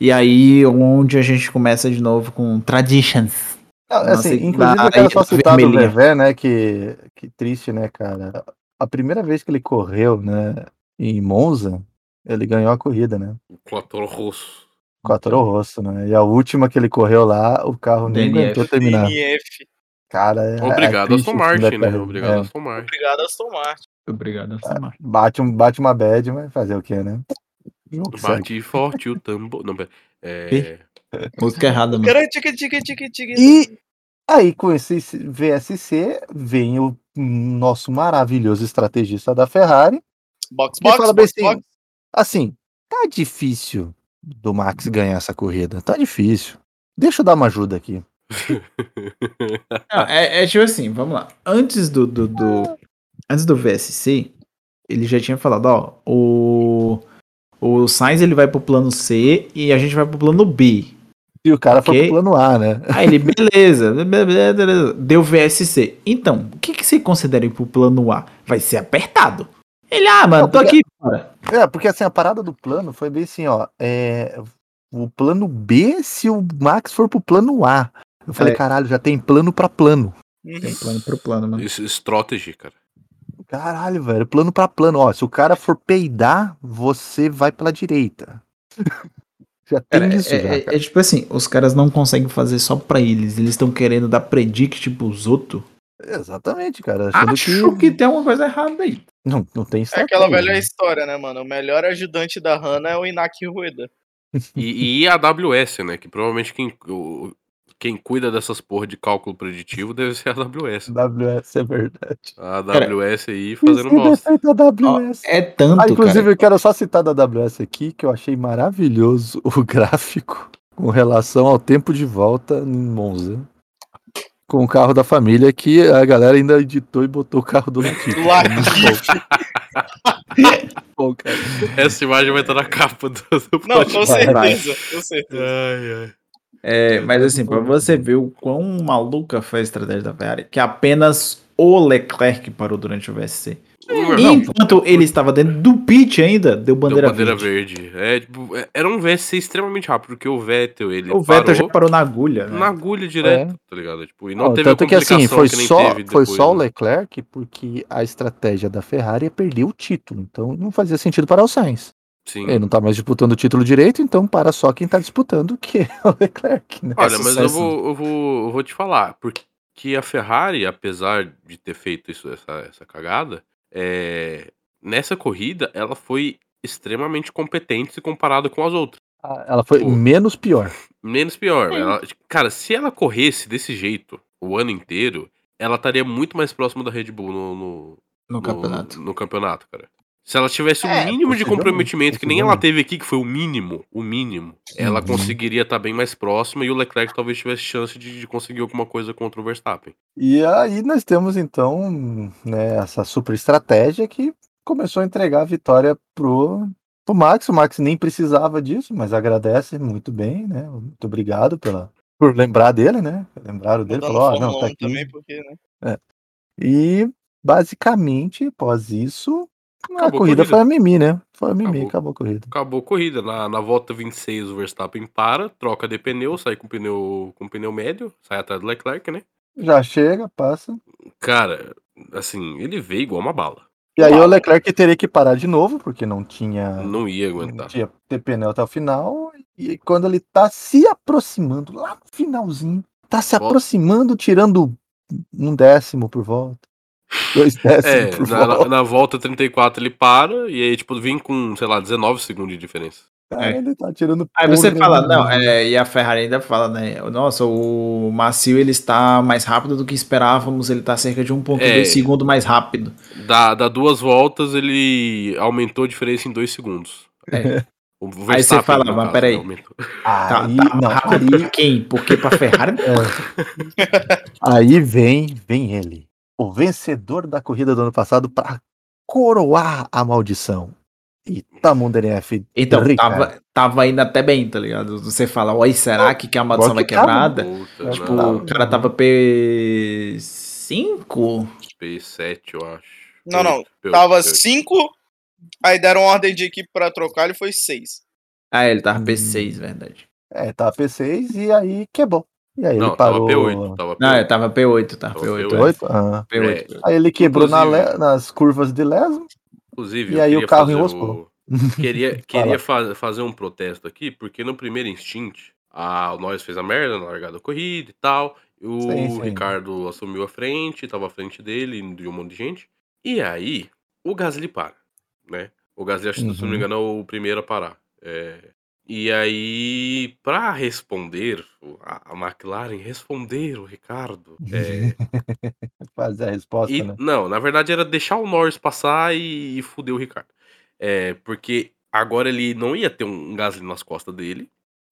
E aí, onde a gente começa de novo com Traditions. Não, Nossa, assim, e inclusive eu quero só citar do. Vevé, né? Que, que triste, né, cara? A primeira vez que ele correu, né, em Monza, ele ganhou a corrida, né? Com a Toro Rosso. Toro Rosso, né? E a última que ele correu lá, o carro nem DNF. aguentou terminar. DNF. Cara, é, Obrigado, é triste Aston o Martin, né? Obrigado, É, Aston Martin. Obrigado, Aston Martin. Obrigado, Samar. bate, um, bate uma bad, mas fazer o quê, né? Que segue. Bate forte o tambor. Não, pera. É. Música errada, mano. Cara, tica, tica, tica, tica. E aí, com esse VSC, vem o nosso maravilhoso estrategista da Ferrari, Box, box, fala box, assim, box. assim, tá difícil do Max ganhar essa corrida, tá difícil. Deixa eu dar uma ajuda aqui. Não, é, é tipo assim, vamos lá. Antes do, do, do- Antes do VSC, ele já tinha falado, ó, o. O Sainz ele vai pro plano C e a gente vai pro plano B. Se o cara for Ok. pro plano A, né? Aí ele, beleza, beleza, beleza, deu VSC. Então, o que, que você considera ir pro plano A? Vai ser apertado. Ele, ah, mano, Não, tô porque- aqui, cara. É, porque assim, a parada do plano foi bem assim, ó. É, o plano B se o Max for pro plano A. Eu falei, É. caralho, já tem plano pra plano. Tem plano pro plano, mano. Isso, strategy, cara. Caralho, velho, plano pra plano. Ó, se o cara for peidar, você vai pela direita. já tem Cara, isso, é, já. é- cara. é tipo assim, os caras não conseguem fazer só pra eles, eles estão querendo dar predict pros outros. Exatamente, cara. Achando Acho que tem alguma coisa errada aí. Não, não tem É aquela velha né? história, né, mano? O melhor ajudante da Hannah é o Inaki Rueda. E, e a AWS, né? Que provavelmente quem, o- quem cuida dessas porra de cálculo preditivo deve ser a AWS. AWS é verdade. A Cara, AWS aí fazendo é bosta. Ó, AWS. é tanto, Ah, inclusive, cara. eu quero só citar da AWS aqui, que eu achei maravilhoso o gráfico com relação ao tempo de volta em Monza. Com o carro da família, que a galera ainda editou e botou o carro do. Bom, cara. Essa imagem vai estar na capa do, do Não, com certeza, com certeza. Ai, ai. É, mas assim, pra você ver o quão maluca foi a estratégia da Ferrari, que apenas o Leclerc parou durante o VSC. Enquanto ele estava dentro do pit ainda, deu deu bandeira, bandeira verde. verde. É, tipo, é- era um VSC extremamente rápido, porque o Vettel, ele O Vettel parou já parou na agulha, né? na agulha direto, tá ligado? Tipo, e não Não, teve a tanto que assim, foi que só, foi depois, só o né? Leclerc, porque a estratégia da Ferrari é perder o título. Então não fazia sentido parar o Sainz. Sim. Ele não tá mais disputando o título direito, então para só quem tá disputando, que é o Leclerc, né? Olha, É mas eu vou, eu, vou, eu vou te falar, porque a Ferrari, apesar de ter feito isso, essa, essa cagada, é, nessa corrida ela foi extremamente competente se comparada com as outras. Ah, Ela foi Pô. menos pior. Menos pior. Ela- cara, se ela corresse desse jeito o ano inteiro, ela estaria muito mais próxima da Red Bull no, no, No campeonato. no campeonato, cara. Se ela tivesse o É, mínimo de comprometimento, que nem ela teve aqui, que foi o mínimo, o mínimo, ela Uhum. conseguiria estar bem mais próxima e o Leclerc talvez tivesse chance de, de conseguir alguma coisa contra o Verstappen. E aí nós temos então né, essa super estratégia que começou a entregar a vitória pro, pro Max. O Max nem precisava disso, mas agradece muito bem, né? Muito obrigado pela, por lembrar dele, né? Lembraram dele, falou, ó, não, tá 1 aqui. também, porque, né? E basicamente, após isso, a corrida, foi a Mimi, né? Foi a Mimi, Acabou. acabou, a corrida. Acabou a corrida. Na, na volta 26, o Verstappen para, troca de pneu, sai com pneu, com pneu médio, sai atrás do Leclerc, né? Já chega, passa. Cara, assim, ele veio igual uma bala. E aí o. Leclerc teria que parar de novo, porque não tinha. Não ia Não aguentar. tinha ter pneu até o final. E quando ele tá se aproximando, lá no finalzinho, tá se Volta. aproximando, tirando um décimo por volta. Dois décimos É, por na, volta. na volta 34 ele para e aí, tipo, vem com, sei lá, 19 segundos de diferença. Cara, É. ele tá tirando. Aí você porra fala, nenhuma. não, é, e a Ferrari ainda fala, né? Nossa, o Macio ele está mais rápido do que esperávamos, ele está cerca de 1,2 É. segundo mais rápido. Da, da duas voltas, ele aumentou a diferença em dois segundos. É. O Aí você fala, mas caso, peraí. né, aumentou. Tá, Aí, tá não, rápido aí, pra quem? Porque pra Ferrari? aí vem, vem ele. O vencedor da corrida do ano passado para coroar a maldição. E Tamunderef. Então, tava, tava indo até bem, tá ligado? Você fala, oi, será que, que a maldição vai que tava, quebrada? Puta, Tipo, não, o cara tava P5? P7, eu acho. Não, não. P8, Tava P8. 5, aí deram ordem de equipe pra trocar, ele foi 6. Ah, ele tava Hum. P6, verdade. É, tava P6 e aí quebrou. E aí Não, ele parou. tava P8. Tava Não, P8. é, tava P8, tava Tava P8. P8. é. P8? Ah. P8. É. Aí ele quebrou na le- nas curvas de leso. Inclusive, E aí o carro enroscou. Queria, queria fa- fazer um protesto aqui, porque no primeiro instinto, a, o Norris fez a merda na largada da corrida e tal. O Sim, sim. Ricardo assumiu a frente, tava à frente dele, de um monte de gente. E aí, o Gasly para, né? O Gasly, acho que, se não me Uhum. engano, é o primeiro a parar. É, E aí, pra responder, a, McLaren responder o Ricardo. é, Fazer a resposta, e- né? Não, na verdade era deixar o Norris passar e, e fuder o Ricardo. É, porque agora ele não ia ter um Gasly nas costas dele.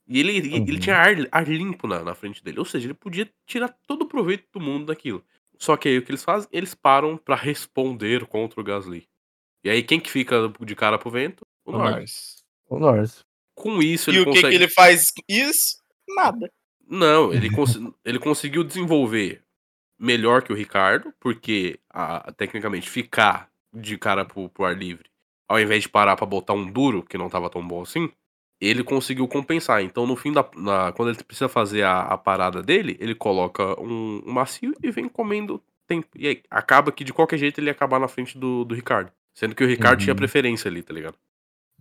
E ele, ele Uhum. tinha ar, ar limpo na, na frente dele. Ou seja, ele podia tirar todo o proveito do mundo daquilo. Só que aí o que eles fazem? Eles param pra responder contra o Gasly. E aí quem que fica de cara pro vento? O O Norris. Norris. O Norris. Com isso E ele o que, consegue. que ele faz isso? Nada. Não, ele, cons- ele conseguiu desenvolver melhor que o Ricardo, porque a- tecnicamente ficar de cara pro, pro ar livre, ao invés de parar pra botar um duro, que não tava tão bom assim, ele conseguiu compensar. Então, no fim da. na- quando ele precisa fazer a, a parada dele, ele coloca um, um macio e vem comendo tempo. E aí, acaba que de qualquer jeito ele ia acabar na frente do, do Ricardo. Sendo que o Ricardo tinha Uhum. preferência ali, tá ligado?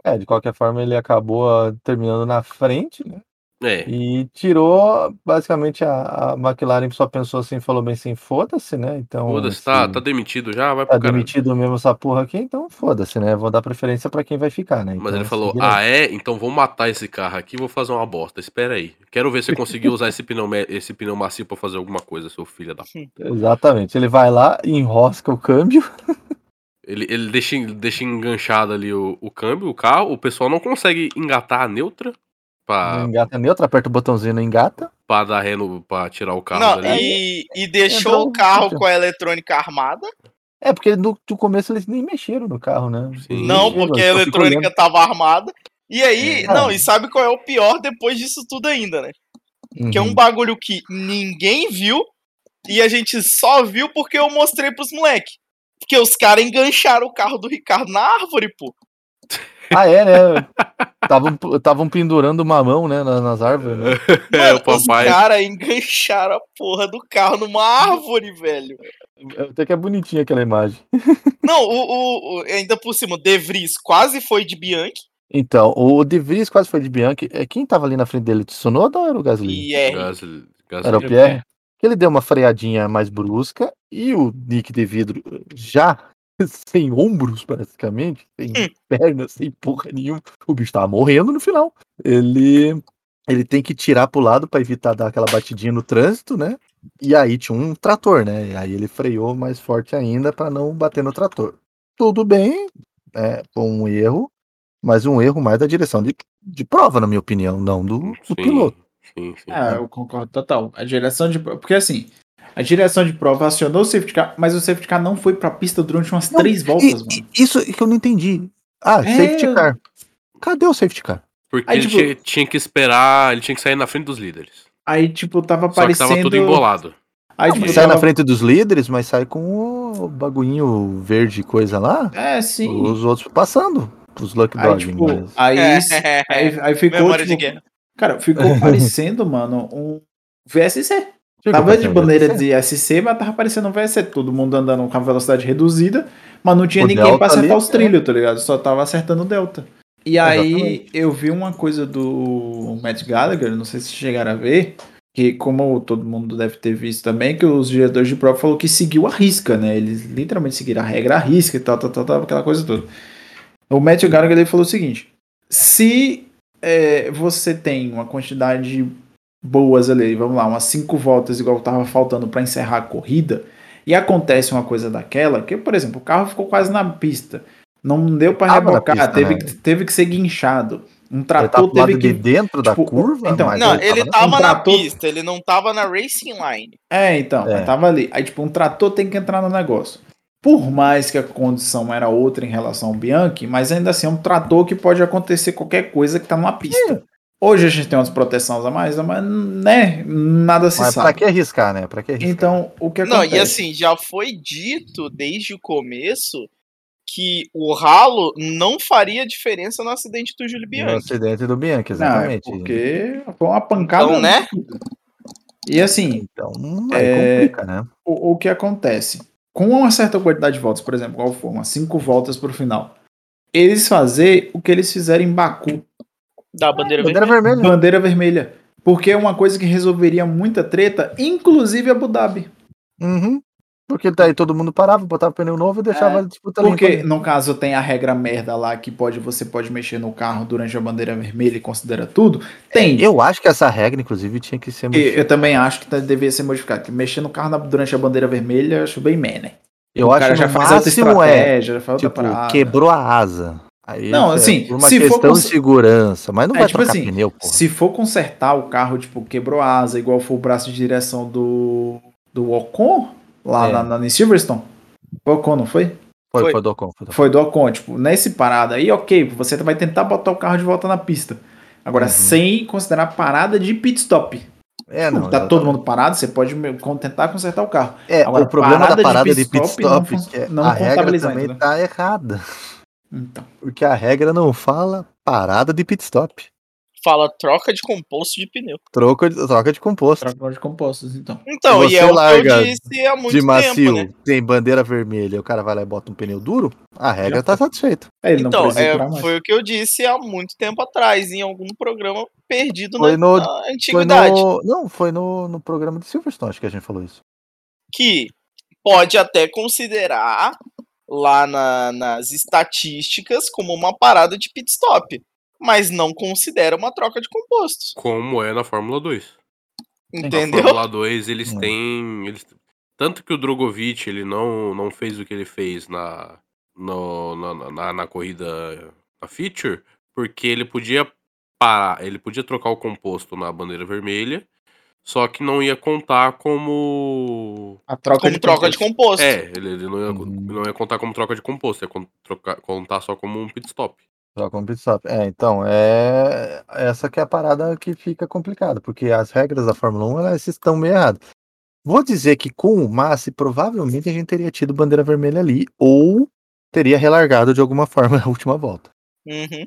É, de qualquer forma, ele acabou ah, terminando na frente, né? É. E tirou, basicamente, a, a McLaren só pensou assim, falou bem assim, foda-se, né? Então, Foda-se, tá, se tá demitido já, vai tá pro caralho. demitido mesmo essa porra aqui, então foda-se, né? Vou dar preferência pra quem vai ficar, né? Mas Então, ele falou: se vira aí. Ah, é? Então vou matar esse carro aqui e vou fazer uma bosta. Espera aí. Quero ver se eu consegui usar esse pneu, esse pneu macio pra fazer alguma coisa, seu filho da. Exatamente. Ele vai lá, enrosca o câmbio. Ele, ele deixa, deixa enganchado ali o, o câmbio, o carro. O pessoal não consegue engatar a neutra Não pra, engata neutra, aperta o botãozinho, não engata. pra dar ré no, pra tirar o carro Não, dali. e, e deixou Entrou o carro com a eletrônica armada. É, porque no, no começo eles nem mexeram no carro, né? Sim. Não, porque a eletrônica tava armada. E aí, É. não, e sabe qual é o pior depois disso tudo ainda, né? Que é um Uhum. bagulho que ninguém viu e a gente só viu porque eu mostrei pros moleque. Porque os caras engancharam o carro do Ricardo na árvore, pô. Ah, é, né? Estavam pendurando uma mão, né, na- nas árvores, né? É, o Os papai. caras engancharam a porra do carro numa árvore, velho. Até que é bonitinha aquela imagem. Não, o, o- o- ainda por cima, o De Vries quase foi de Bianchi. Então, o De Vries quase foi de Bianchi. É, Quem tava ali na frente dele? Tsunoda ou era o Gasly? E é. Gasly- Gasly- Era o Pierre? Que ele deu uma freadinha mais brusca e o Nick de vidro já sem ombros, praticamente, sem Hum. pernas, sem porra nenhuma. O bicho tava morrendo no final. Ele, ele tem que tirar pro lado para evitar dar aquela batidinha no trânsito, né? E aí tinha um trator, né? E aí ele freou mais forte ainda para não bater no trator. Tudo bem, é, foi um erro, mas um erro mais da direção de, de prova, na minha opinião, não do, do Sim, piloto. Sim, sim. Ah, eu concordo total. A direção de prova. Porque assim, a direção de prova acionou o safety car, mas o safety car não foi pra pista durante umas Não, três voltas, E- mano. Isso que eu não entendi. Ah, É. safety car. Cadê o safety car? Porque Aí, ele tipo- tinha, tinha que esperar, ele tinha que sair na frente dos líderes. Aí, tipo, tava Só que aparecendo. tava tudo embolado. Aí, Não, tipo, sai na tava- frente dos líderes, mas sai com o bagulhinho verde coisa lá. É, sim. Os outros passando. Os Lucky Aí, tipo, mas- aí, É. aí, aí ficou. Tipo, cara, ficou parecendo, mano, um VSC. Fica Tava de bandeira de SC, mas tava parecendo um VSC. Todo mundo andando com a velocidade reduzida, mas não tinha O ninguém pra acertar ali, os trilhos, tá ligado? Só tava acertando o Delta. E aí Exatamente. eu vi uma coisa do Matt Gallagher, não sei se chegaram a ver, que como todo mundo deve ter visto também, que os diretores de prova falou que seguiu a risca, né? Eles literalmente seguiram a regra a risca e tal, tal, tal, tal aquela coisa toda. O Matt Gallagher ele falou o seguinte: se é, você tem uma quantidade boas ali, vamos lá, umas cinco voltas igual tava faltando para encerrar a corrida, e acontece uma coisa daquela, que por exemplo, o carro ficou quase na pista, não deu para rebocar, pista, teve, né? que, teve que ser guinchado. Um Ele tá trator pro lado teve que de dentro da tipo, curva. então, mas Não, ele na- tava um na trator- pista, ele não tava na racing line. É, então, É. tava ali. Aí, tipo, um trator tem que entrar no negócio. Por mais que a condição era outra em relação ao Bianchi, mas ainda assim é um trator que pode acontecer qualquer coisa que tá numa pista. Hoje a gente tem umas proteções a mais, mas né, nada se Mas pra sabe. que arriscar, né? Pra que arriscar? Então, o que Não, acontece? e assim, já foi dito desde o começo que o ralo não faria diferença no acidente do Júlio No Bianchi. acidente do Bianchi, Não, é exatamente. porque foi uma pancada. Então, né? E assim, Então, aí É, complica, né? o, o que acontece? Com uma certa quantidade de voltas, por exemplo, qual for, umas cinco voltas pro final, eles fazer o que eles fizeram em Baku, Da bandeira, Bandeira vermelha. vermelha. bandeira vermelha. Porque é uma coisa que resolveria muita treta, inclusive Abu Dhabi. Uhum. Porque daí todo mundo parava, botava pneu novo e deixava a disputa limpa Porque, ali. no caso, tem a regra merda lá que pode, você pode mexer no carro durante a bandeira vermelha e considera tudo. Tem. Eu acho que essa regra, inclusive, tinha que ser modificada. Eu também acho que tá- deveria ser modificado. Que mexer no carro durante a bandeira vermelha, eu acho bem man, né? Eu o acho que já faz outra é, estratégia, já faz outra tipo, parada. quebrou a asa. Aí Não, é assim, por uma se for questão cons- de segurança, mas não É, vai tipo trocar assim, pneu, porra. Se for consertar o carro, tipo, quebrou a asa, igual foi o braço de direção do, do Ocon, lá É. na, na, em Silverstone. Foi o Ocon, não foi? Foi, foi. foi do Ocon, foi do Ocon. Foi do Ocon, tipo, nesse parada aí, ok, você vai tentar botar o carro de volta na pista. Agora, Uhum. sem considerar parada de pit stop. É, não. tá todo mundo parado, você pode tentar consertar o carro. É, Agora, o problema parada da de parada de pit pit stop não stop, fun- que é, não a regra também ainda, né? tá errada. Então, Porque a regra não fala parada de pit stop. Fala troca de composto de pneu. Troca de, troca de composto. troca de compostos, então. Então, e é o que eu disse há muito de macio, tempo, né? tem bandeira vermelha, o cara vai lá e bota um pneu duro, a regra Já tá satisfeita. Ele não Então, é, foi o que eu disse há muito tempo atrás, em algum programa perdido Foi na, no- na Foi antiguidade. no, não, foi no, no programa de Silverstone, acho que a gente falou isso. Que pode até considerar lá na- nas estatísticas como uma parada de pit stop. Mas não considera uma troca de compostos. Como é na Fórmula 2. Na Entendeu? Fórmula 2 eles Hum. têm. Eles, tanto que o Drogovic ele não, não fez o que ele fez na, no- na, na, na corrida na Feature, porque ele podia parar, ele podia trocar o composto na bandeira vermelha, só que não ia contar como. A troca Como de troca de compostos. composto. É, ele, ele não, ia, Uhum. não ia contar como troca de composto, ia trocar- contar só como um pit stop. Troca um pit stop. É, então, é essa que é a parada que fica complicada, porque as regras da Fórmula 1 elas estão meio erradas. Vou dizer que com o Massi, provavelmente a gente teria tido bandeira vermelha ali, ou teria relargado de alguma forma a última volta. Uhum.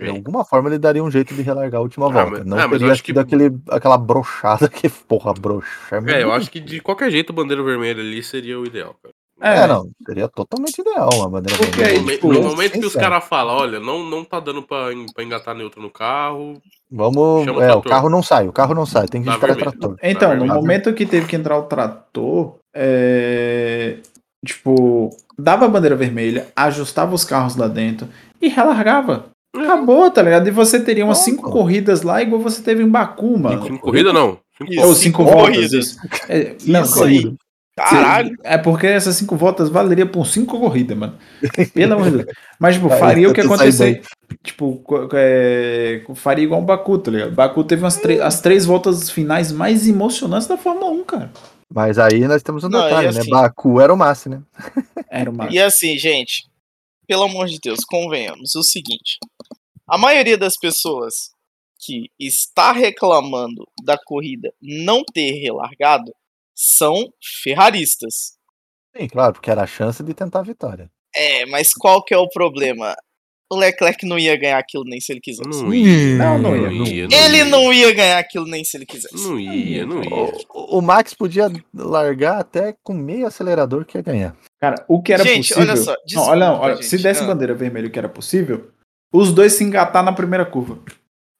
De alguma forma ele daria um jeito de relargar a última Ah, volta. mas- não ah, mas eu teria acho que- sido aquele, aquela brochada que, porra, broxa. É, eu acho que de qualquer jeito bandeira vermelha ali seria o ideal, cara. É, É, não, seria totalmente ideal uma bandeira Porque vermelha. No, tipo, no momento que os caras falam, olha, não, não tá dando pra, pra engatar neutro no carro, Vamos. O É, o carro não sai, o carro não sai, tem que Tá esperar vermelho. trator. Então, Tá no vermelho. momento que teve que entrar o trator, é, tipo, dava a bandeira vermelha, ajustava os carros lá dentro e relargava. Acabou, tá ligado? E você teria umas cinco corridas lá, igual você teve em Baku, mano. cinco corrida não. Cinco. Ou cinco, cinco voltas. corridas. isso. É, não, Isso aí. corrida. Caralho. É porque essas cinco voltas valeria por cinco corridas, mano. Pelo amor de Deus. Mas, tipo, faria o que acontecer. Tipo, é, faria igual o Baku, tá ligado? Baku teve umas as três voltas finais mais emocionantes da Fórmula 1, cara. Mas aí nós temos um Não, e detalhe, né? assim- Baku era o Massi, né? Era uma. E assim, gente, pelo amor de Deus, convenhamos o seguinte: a maioria das pessoas que está reclamando da corrida não ter relargado são ferraristas. Sim, claro, porque era a chance de tentar a vitória. É, mas qual que é o problema? O Leclerc não ia ganhar aquilo nem se ele quisesse. Não ia. Não, não ia, não ia. Ele não ia ganhar aquilo nem se ele quisesse. Não ia, não ia. O, o Max podia largar até com meio acelerador que ia ganhar. Cara, o que era Gente, possível. olha só, não, desculpa, olha, não, olha, gente, se desse ah. bandeira vermelha o que era possível, os dois se engatar na primeira curva.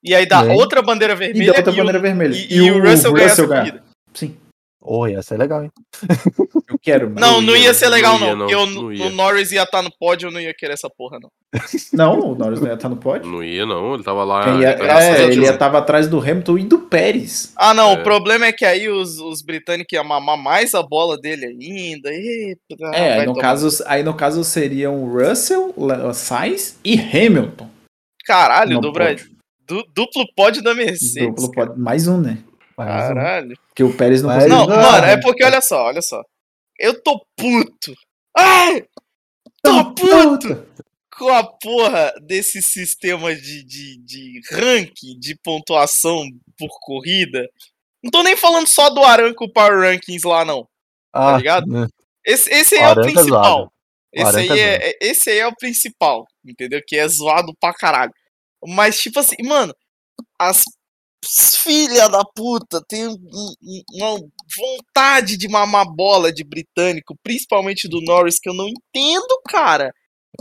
E aí dá outra bandeira E vermelha da outra e, bandeira o, vermelha. e, e o Russell ganhar essa ganha. corrida. Sim, Oh, ia ser legal, hein? eu quero. Não, não ia, ia ser legal, não. não, o, não o Norris ia estar no pódio, eu não ia querer essa porra, não. Não, o Norris não ia estar no pódio. Não ia, não. Ele tava lá. Ia- ele tava é, ele ia estar atrás do Hamilton e do Pérez. Ah, não, É. o problema é que aí os, os britânicos iam mamar mais a bola dele ainda. Eita, é, aí no, tomar- caso, aí no caso seriam Russell, Sainz e Hamilton. Caralho, no dobra- pódio. du- duplo pódio da Mercedes. Duplo pódio. Mais um, né? Um, Caralho. Porque o Pérez não Mas- conseguiu. Não, Não, mano, é porque olha só, olha só. Eu tô puto. Ai! Tô puto! com a porra desse sistema de, de, de ranking, de pontuação por corrida. Não tô nem falando só do Aranco Power Rankings lá, não. Ah, ligado? né? Esse, esse aí é o é principal. Esse aí é é, é- esse aí é o principal, entendeu? Que é zoado pra caralho. Mas, tipo assim, mano, as filha da puta tem um- um- uma vontade de mamar bola de britânico, principalmente do Norris, que eu não entendo, cara.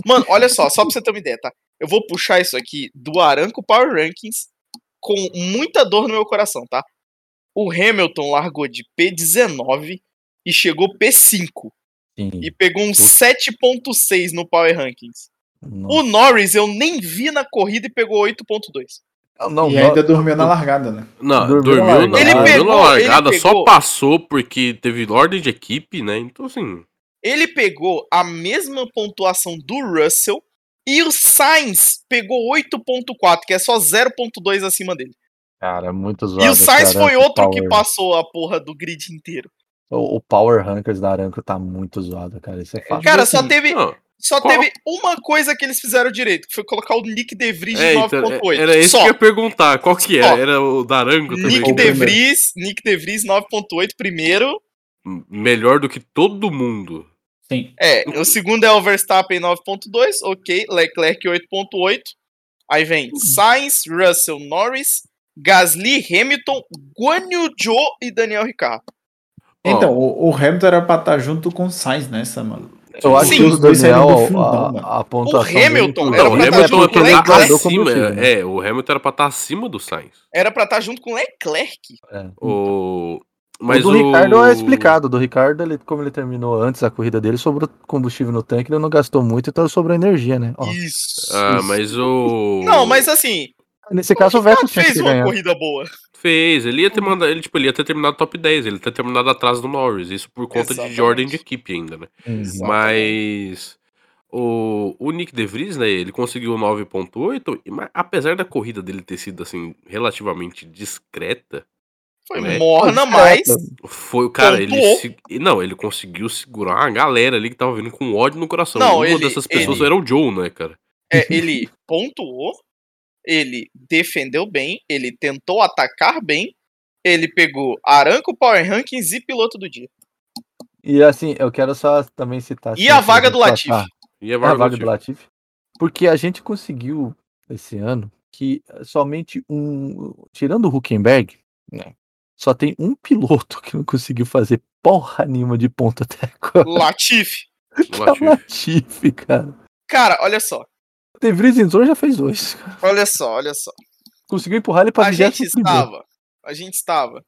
Mano, olha só, só pra você ter uma ideia, tá? Eu vou puxar isso aqui do Aranco Power Rankings com muita dor no meu coração, tá? O Hamilton largou de P19 e chegou P5 Sim. e pegou um 7.6 no Power Rankings. Nossa. O Norris eu nem vi na corrida e pegou 8.2. Não, não, e não, ainda dormiu na largada, né? Não, Dormiu dormiu, na largada. Ele dormiu pegou- na largada, ele só pegou- passou porque teve ordem de equipe, né? Então, assim. Ele pegou a mesma pontuação do Russell e o Sainz pegou 8.4, que é só 0.2 acima dele. Cara, é muito zoado. e o Sainz foi outro que Power. passou a porra do grid inteiro. O, o Power Rankers da Aranco tá muito zoado, cara. Isso é fato. Cara, assim, só teve, Não, só qual- teve uma coisa que eles fizeram direito, que foi colocar o Nick De Vries de é, então, 9.8. era isso que eu ia perguntar. Qual que Só. era? Era o Darango também? Nick O De primeiro. Vries, Nick De Vries 9.8 primeiro. Melhor do que todo mundo. Sim. É, o segundo é o Verstappen 9.2, ok, Leclerc 8.8. Aí vem Sainz, Russell, Norris, Gasly, Hamilton, Guan Yu Zhou e Daniel Ricciardo. Então, o, o Hamilton era pra estar junto com o Sainz nessa, mano. Eu acho Sim. que Os o dois saíram Daniel, do fundão, a, mano. a pontuação dele Hamilton era o pra tá Hamilton junto até com o era pra guardou estar Leclerc. né? É, o Hamilton era pra estar acima do Sainz. Era pra estar junto com Leclerc. O... O Mas do Ricardo é explicado. O do Ricardo, ele, como ele terminou antes a corrida dele, sobrou combustível no tanque, ele não gastou muito, então sobrou energia, né? Ó, Isso. Ah, Isso. mas o. Não, mas assim, nesse caso, o o Vettel fez uma ganhar. corrida boa. Fez, ele ia ter mandado, ele, tipo, ele ia ter terminado top 10, ele ia ter terminado atrás do Norris, isso por conta de, de Exatamente. ordem de equipe ainda, né? Uhum. Exato. Mas o, o Nick De Vries, né, ele conseguiu 9.8, e mas apesar da corrida dele ter sido, assim, relativamente discreta, Foi É. morna, mas. foi o cara, ele Pontuou. se- não, ele conseguiu segurar uma galera ali que tava vindo com ódio no coração. Não, Uma ele- dessas pessoas ele- era o Joe, né, cara? É, ele pontuou, ele defendeu bem, ele tentou atacar bem, ele pegou Aranco Power Rankings e piloto do dia. E assim, eu quero só também citar. E assim, a vaga do passar- E a É a vaga vaga do do Latifi. Porque a gente conseguiu esse ano que somente um. Tirando o Huckenberg, né, só tem um piloto que não conseguiu fazer porra nenhuma de ponta até agora. Latifi. Time, É o Latifi, cara. Cara, olha só, De Vries entrou e já fez dois. olha só, olha só. Conseguiu empurrar ele pra A gente 21º. estava, a gente estava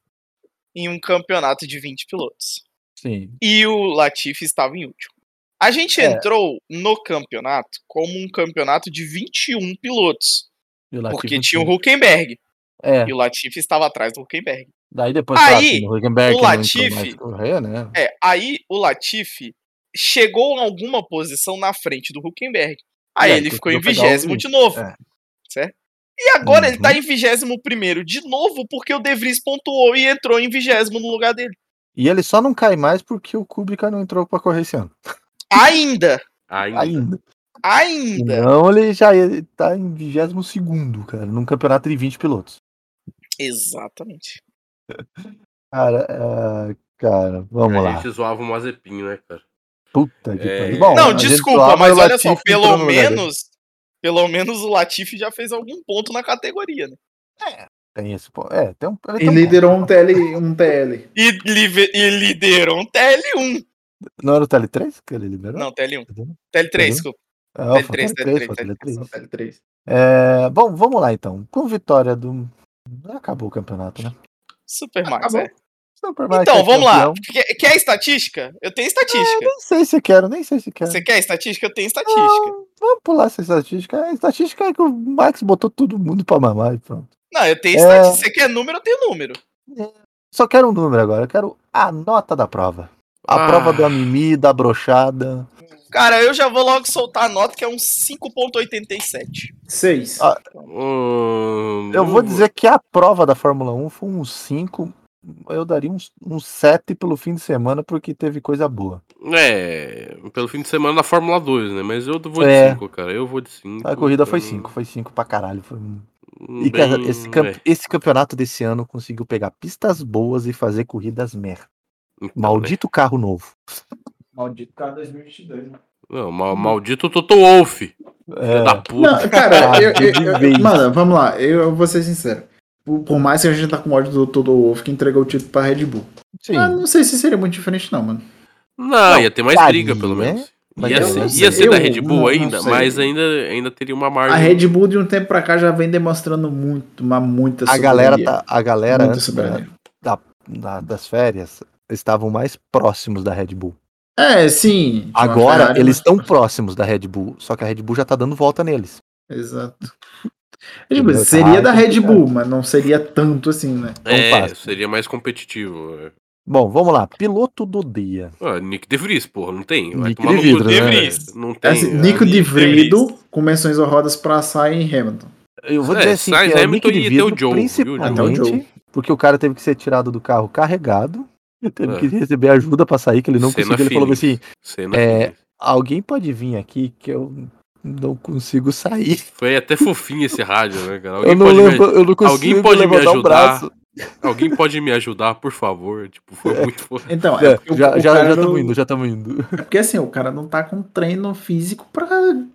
em um campeonato de 20 pilotos. Sim. E o Latifi estava em último. A gente É. entrou no campeonato como um campeonato de 21 pilotos. E Porque tinha o Huckenberg. É, E o Latifi estava atrás do Huckenberg. daí depois, Aí, claro, o Huckenberg o Latifi- correr, né? É, aí o Latifi chegou em alguma posição na frente do Huckenberg. Aí E aí, ele ficou em vigésimo de novo. É. Certo? E agora ele Uhum. tá em vigésimo primeiro de novo porque o De Vries pontuou e entrou em vigésimo no lugar dele. E ele só não cai mais porque o Kubica não entrou pra correr esse ano. Ainda. Ainda. Ainda. Ainda. Não, ele já ia- tá em 22 cara, num campeonato de 20 pilotos. Exatamente. Cara, é, cara, vamos a lá. gente zoava o Mazepinho, né, cara? Puta que É. pariu. Bom, Não, desculpa, mas olha só, pelo menos. Pelo menos o Latifi já fez algum ponto na categoria, né? Tem esse ponto. É, tem um. ele E tem um liderou um TL. Um TL. E, live- e liderou um TL1. ponto. Não era o TL3 que ele liberou? Não, TL1. Entendeu? TL3, Entendeu? desculpa. É, foi TL3, TL3, foi TL3. TL3. Só TL3. É, bom, vamos lá então. Com vitória do. Acabou o campeonato, né? Super Max, Acabou. é. Então, é vamos lá. campeão. Quer, quer estatística? Eu tenho estatística. Nem sei se quero, nem sei se quero. Você quer estatística? Eu tenho estatística. Não, vamos pular essa estatística. A estatística é que o Max botou todo mundo pra mamar e pronto. Não, eu tenho É. estatística. Você quer número? Eu tenho número. Só quero um número agora. Eu quero a nota da prova. A Ah. prova da Mimi, da brochada. Cara, eu já vou logo soltar a nota que é um 5.87. 6. Ah, Hum, Eu vou dizer que a prova da Fórmula 1 foi um 5, eu daria uns, uns 7 pelo fim de semana, porque teve coisa boa. É, pelo fim de semana na Fórmula 2, né? Mas eu vou de É. 5, cara. Eu vou de 5. A corrida foi 5, foi 5 pra caralho. Foi... um- E, Bem, cara, esse, camp- é, esse campeonato desse ano conseguiu pegar pistas boas e fazer corridas merda. então, né? Maldito carro novo. Maldito cara 2022, né? Não, mal- maldito Toto Wolff. É, da puta. Não, cara, eu, eu- eu- mano, vamos lá, eu, eu vou ser sincero. Por, por mais que a gente tá com ódio do Toto Wolff que entregou o título pra Red Bull. sim. Ah, não sei se seria muito diferente, não, mano. Não, ia ter mais faria, briga, pelo menos. Mas Ia ser, não ia ser da Red Bull não- não ainda, sei. mas ainda, ainda teria uma margem. A Red Bull de um tempo pra cá já vem demonstrando muito, uma muita a galera tá, a galera antes da- da- das férias estavam mais próximos da Red Bull. É, sim. Agora Ferrari, eles mas- estão próximos da Red Bull, só que a Red Bull já tá dando volta neles. Exato. É, tipo, seria da Red complicado. Bull, mas não seria tanto assim, né? É, seria mais competitivo. é. Bom, vamos lá. Piloto do dia. Ah, Nick De Vries, porra, não tem. Vai Nick tomar de no cu Vidro, de né? Vries. Não É tem. assim, é. Nico de Nick de Vrido com menções honrosas pra Sainz e Hamilton. Eu vou É, dizer assim, Sainz, que é Hamilton Nick de e Vidro, até o Joe, viu, Joe? Até o Joe. principalmente porque o cara teve que ser tirado do carro carregado, e teve É. que receber ajuda pra sair, que ele não Cena conseguiu. Ele falou assim, É, alguém pode vir aqui que eu não consigo sair. Foi até fofinho esse rádio, né, cara? Eu Alguém não, pode, lembro, me... eu não consigo alguém pode me ajudar? braço. alguém pode me ajudar, por favor? Tipo, foi muito fofo. Então, É, o- já o já já não- estamos indo, já estamos indo. É porque assim, o cara não tá com treino físico pra,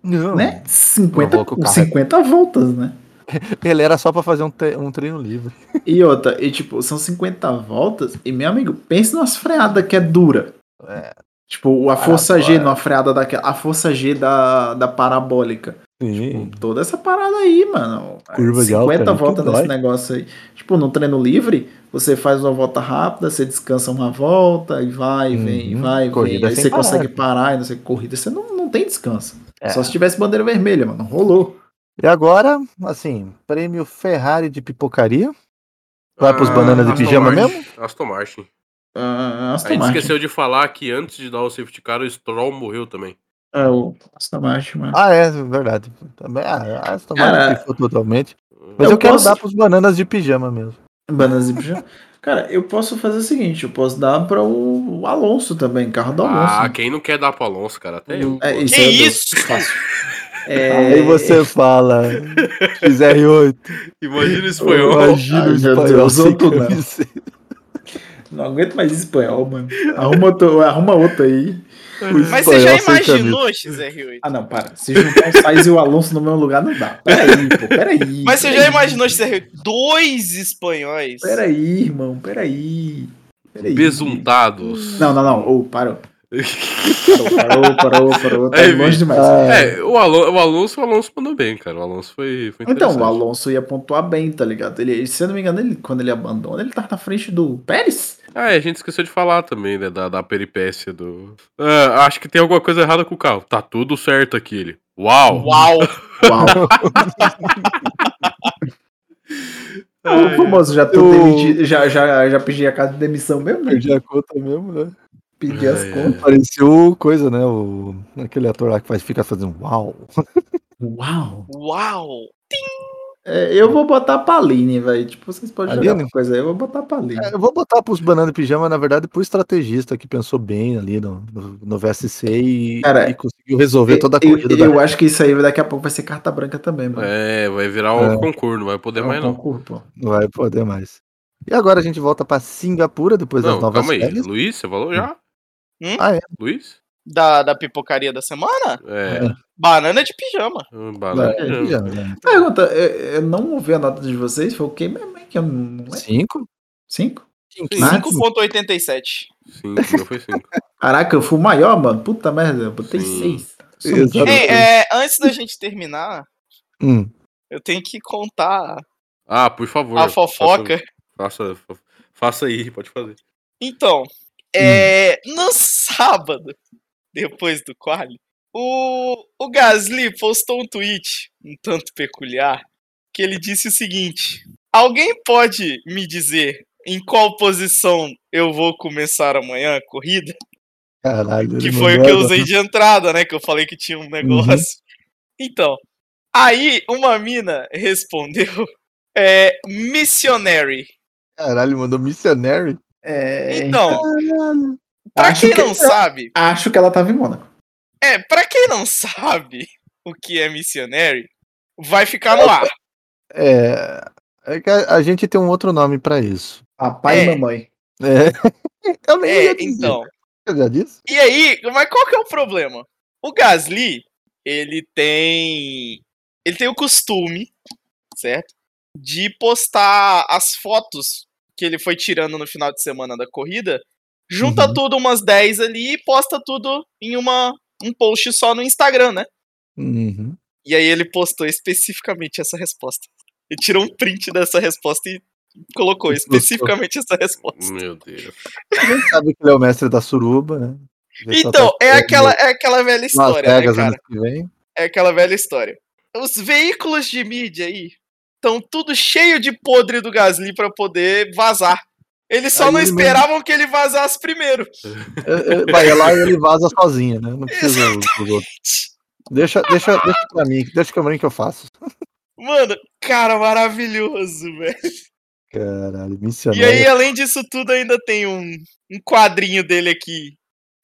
Não, né, 50, Provoca o carro. 50 voltas, né? ele era só pra fazer um, tre- um treino livre. E outra, e tipo, são 50 voltas, e meu amigo, pense numa freada que é dura. É. Tipo, a força G numa freada daquela, a força G da, da parabólica. Sim. Tipo, toda essa parada aí, mano. Curva de 50 alta aí que voltas nesse dói. negócio aí. Tipo, no treino livre, você faz uma volta rápida, você descansa uma volta, e vai, vem, Uhum. vai, Corrida vem. Aí você parar. consegue parar, e não sei corrida, você não, não tem descanso. É. Só se tivesse bandeira vermelha, mano. Rolou. E agora, assim, prêmio Ferrari de pipocaria. Vai pros bananas de Aston pijama Martin. mesmo? Aston Martin. Ah, A Aston Martin. esqueceu de falar que antes de dar o safety car, o Stroll morreu também. É, o Aston Martin, mano. Ah, é, verdade. Também, ah, a Aston Cara, Martin pifou totalmente. Mas eu eu, quero posso- dar pros bananas de pijama mesmo. Bananas e pijama. Cara, eu posso fazer o seguinte, eu posso dar para o Alonso também, carro do Alonso. Ah, quem não quer dar pro Alonso, cara? Até eu. É, isso Que é isso? Fácil. É, Aí você fala XR8. Imagina o espanhol. Imagina o espanhol Deus, outro não. aguento mais espanhol, mano. Arruma outro, arruma outro aí. O Mas você já imaginou, XR8? Ah, não, para. Se juntar o Sainz e o Alonso no mesmo lugar, não dá. Peraí, pô, peraí. Mas você já peraí. imaginou XR8? Dois espanhóis. Peraí, irmão, peraí. Peraí. Besuntados. Não, não, não. Ô, parou. Parou, parou, parou, parou. Tá Aí, longe demais. É, o, Alon o Alonso, o Alonso mandou bem, cara. O Alonso foi, foi Então, o. Alonso ia pontuar bem, tá ligado? Ele, se eu não me engano, ele, quando ele abandona, ele tá na frente do Pérez. Ah, é, a gente esqueceu de falar também, né, da, da peripécia do... Ah, acho que tem alguma coisa errada com o carro. Tá tudo certo aqui, ele. Uau! Uau! Uau. Ai, o famoso, já tô Eu- demitido, já, já, já pedi a casa de demissão mesmo, né? Perdi a conta mesmo, né? Pedi as Ai, contas. Pareceu coisa, né? O, aquele ator lá que faz, fica fazendo uau. Uau. Uau! É, eu vou botar a Paline, velho. Tipo, vocês podem jogar Aline? uma coisa aí, eu vou botar a Paline. É, eu vou botar pros bananas de pijama, na verdade, pro estrategista que pensou bem ali no, no, no VSC e, Cara, e conseguiu resolver toda a eu, corrida eu da acho que isso aí daqui a pouco vai ser carta branca também, mano. É, vai virar um É. concurso, não vai poder É um mais não. concurso, pô. Não vai poder mais. E agora a gente volta pra Singapura depois das Não, novas calma aí. férias. Luiz, você falou já? Hum? Ah, é. Luiz? Da, da pipocaria da semana? É. Banana de pijama. um banana. É, pijama, né? Pergunta, eu, eu não ouvi a nota de vocês, foi o que mesmo? hein? Que não é? Cinco? Cinco? Cinco. Sim. Máximo? 5.87. Cinco, meu foi cinco. Caraca, eu fui o maior, mano. Puta merda, eu botei Sim. seis. Sou Exato. mentira. Ei, é, antes da gente terminar, Hum. eu tenho que contar Ah, por favor. a fofoca. Faça, faça, faça aí, pode fazer. Então, é, no sábado, depois do quali, o, o Gasly postou um tweet um tanto peculiar que ele disse o seguinte: Alguém pode me dizer em qual posição eu vou começar amanhã a corrida? Caralho. Que foi o que eu usei de entrada, né? Que eu falei que tinha um negócio. Então, aí uma mina respondeu: é, Missionary. Caralho, mandou missionary. É, Então, pra Acho quem que- não sabe, acho que ela tava em Mônaco. é, pra quem não sabe o que é missionary, vai ficar no ar. É, é que a, a gente tem um outro nome pra isso. Papai É. e mamãe. É. Eu nem É, ia dizer. então. Eu já disse? E aí, mas qual que é o problema? O Gasly, ele tem. Ele tem o costume, certo? De postar as fotos que ele foi tirando no final de semana da corrida. Junta Uhum. tudo umas 10 ali e posta tudo em uma, um post só no Instagram, né? Uhum. E aí ele postou especificamente essa resposta. Ele tirou um print dessa resposta e colocou especificamente essa resposta. Meu Deus. Gente sabe que ele é o mestre da suruba, né? Então, tá é aquela, é aquela velha história, né, Vegas cara? que vem. É aquela velha história. Os veículos de mídia aí estão tudo cheio de podre do Gasly pra poder vazar. Eles só Aí não esperavam que ele vazasse primeiro. É, é, Vai lá e ele vaza sozinho, né? Não precisa dos outros. Deixa, deixa, deixa pra mim, deixa pra mim que eu faço. Mano, cara, maravilhoso, velho. Caralho, E missionário. aí, além disso tudo, ainda tem um, um quadrinho dele aqui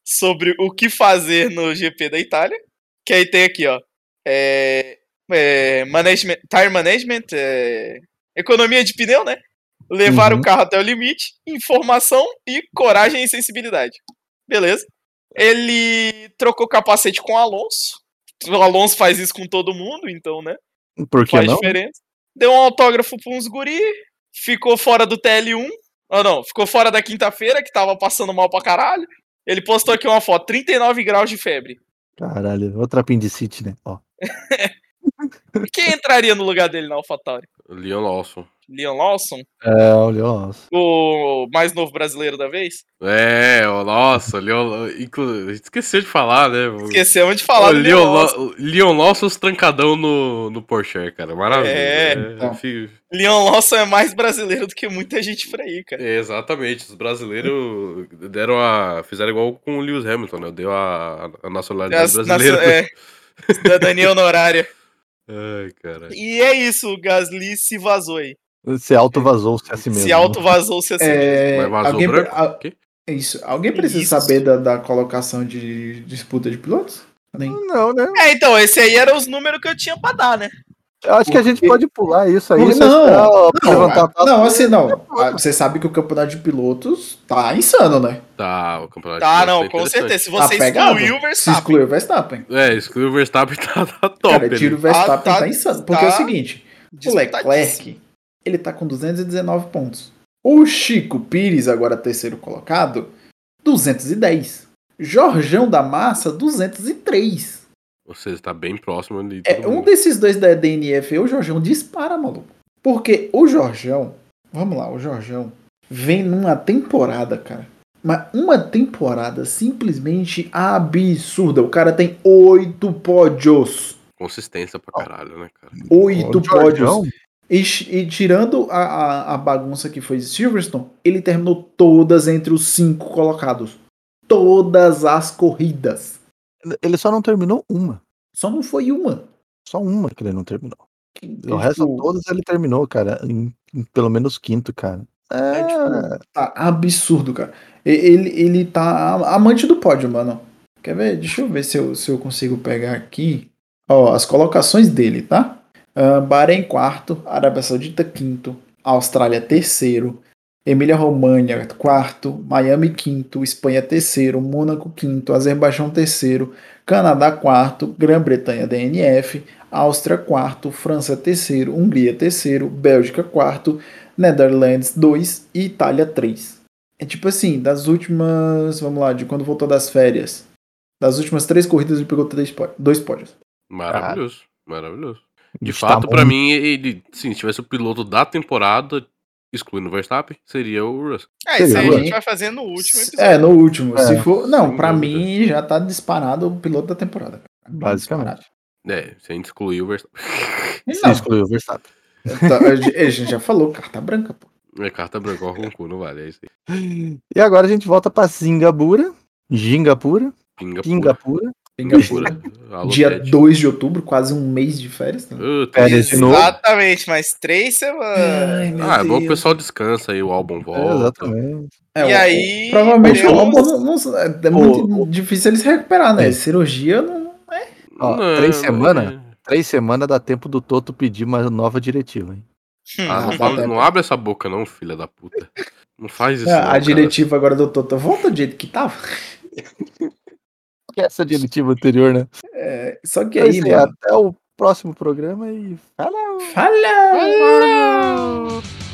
sobre o que fazer no GP da Itália. Que aí tem aqui, ó. É, é, management, tire management, é, economia de pneu, né? Levar Uhum. o carro até o limite, informação e coragem e sensibilidade. Beleza. Ele trocou capacete com o Alonso. O Alonso faz isso com todo mundo, então, né? Por que faz não? diferença. Deu um autógrafo pra uns guri, ficou fora do TL1. Ou não, ficou fora da quinta-feira, que tava passando mal pra caralho. Ele postou aqui uma foto, 39 graus de febre. Caralho, outra apendicite, né? Ó. Quem entraria no lugar dele na AlphaTauri? Leon Lawson. Leon Lawson, É, olha, nossa. o mais novo brasileiro da vez? É, ó, nossa, Leon. Inclu... Esqueceu de falar, né? Esquecemos de falar Ô, do Leon, Leon Lawson. Law- Leon Lawson os trancadão no, no Porsche, cara. Maravilha. É, então. fi- Leon Lawson é mais brasileiro do que muita gente por aí, cara. é, exatamente. Os brasileiros deram a. Fizeram igual com o Lewis Hamilton, né? Deu a, a nacionalidade As- brasileira. nacio- é, cidadania honorária. Ai, cara. E é isso, o Gasly se vazou aí. Se auto-vazou-se a si mesmo. Se auto-vazou-se assim. É, Mas vazou alguém, branco? a- isso. Alguém precisa Isso. saber da, da colocação de disputa de pilotos? Nem. Não, né? É, então, esse aí era os números que eu tinha pra dar, né? Eu acho que a gente Porque- pode pular isso aí. Porque não, Não, levantar a a- taça. não, assim não. Ah, Você sabe que o campeonato de pilotos tá insano, né? Tá, o campeonato Tá, de não, pilotos com interessante. certeza. Se Tá você pegado? excluir o Se Verstappen. excluir o Verstappen. É, excluiu o Verstappen tá, tá top. Cara, tira o Verstappen, Ah, tá- tá, insano. Porque é o tá seguinte, o. Leclerc, ele tá com 219 pontos. O Chico Pires, agora terceiro colocado, 210. Jorjão da Massa, 203. Ou seja, tá bem próximo ali. de É, um desses dois da DNF, o Jorjão dispara, maluco. Porque o Jorjão, vamos lá, o Jorjão vem numa temporada, cara. Mas uma temporada simplesmente absurda. O cara tem oito pódios. Consistência pra caralho, né, cara? Oito pódios. E, e tirando a, a, a bagunça que foi Silverstone, ele terminou todas entre os cinco colocados. Todas as corridas. Ele só não terminou uma. Só não foi uma. Só uma que ele não terminou. O Tipo, resto todas ele terminou, cara. Em, em pelo menos quinto, cara. É, É, tipo, tá absurdo, cara. Ele, ele tá amante do pódio, mano. Quer ver? Deixa eu ver se eu, se eu consigo pegar aqui. Ó, as colocações dele, tá? Uh, Bahrein quarto, Arábia Saudita quinto, Austrália terceiro, Emília Romagna quarto, Miami quinto, Espanha terceiro, Mônaco quinto, Azerbaijão terceiro, Canadá quarto, Grã-Bretanha DNF, Áustria quarto, França terceiro, Hungria terceiro, Bélgica quarto, Netherlands 2 e Itália 3. É tipo assim, das últimas. Vamos lá, de quando voltou das férias. Das últimas três corridas ele pegou três dois pódios. Maravilhoso, maravilhoso. De Está fato, pra bom. mim, ele, sim, se tivesse o piloto da temporada, excluindo o Verstappen, seria o Russell. É, isso aí a gente vai fazer no último episódio. É, no último. É, se for, não, dúvida. mim já tá disparado o piloto da temporada. Basicamente. É, se a gente excluir o Verstappen. se Não, excluiu o Verstappen. tá, a gente já falou, carta branca, pô. É carta branca, ó, com o cu, não vale, é isso aí. E agora a gente volta pra Singapura. Gingapura. Pinga, pura. Pingapura. Singapura. Dia Ted. 2 de outubro, quase um mês de férias. Né? Uh, Férias de novo. Exatamente, mais três semanas. meu Ah, é bom que o Deus. pessoal descansa aí, o álbum É, volta. exatamente. É, E o- aí, Provavelmente o temos- álbum não, não- é muito difícil eles recuperar, né? É. Cirurgia não. Ó, Não, três não, semanas? é. Três semanas dá tempo do Toto pedir uma nova diretiva, hein? Ah, não, Não, abre essa boca, não, filha da puta. Não faz isso. É, não, a cara. diretiva agora do Toto volta do jeito que tava. Que essa diretiva anterior, né? É, só que aí, mano. até o próximo programa e fala! Fala! Fala!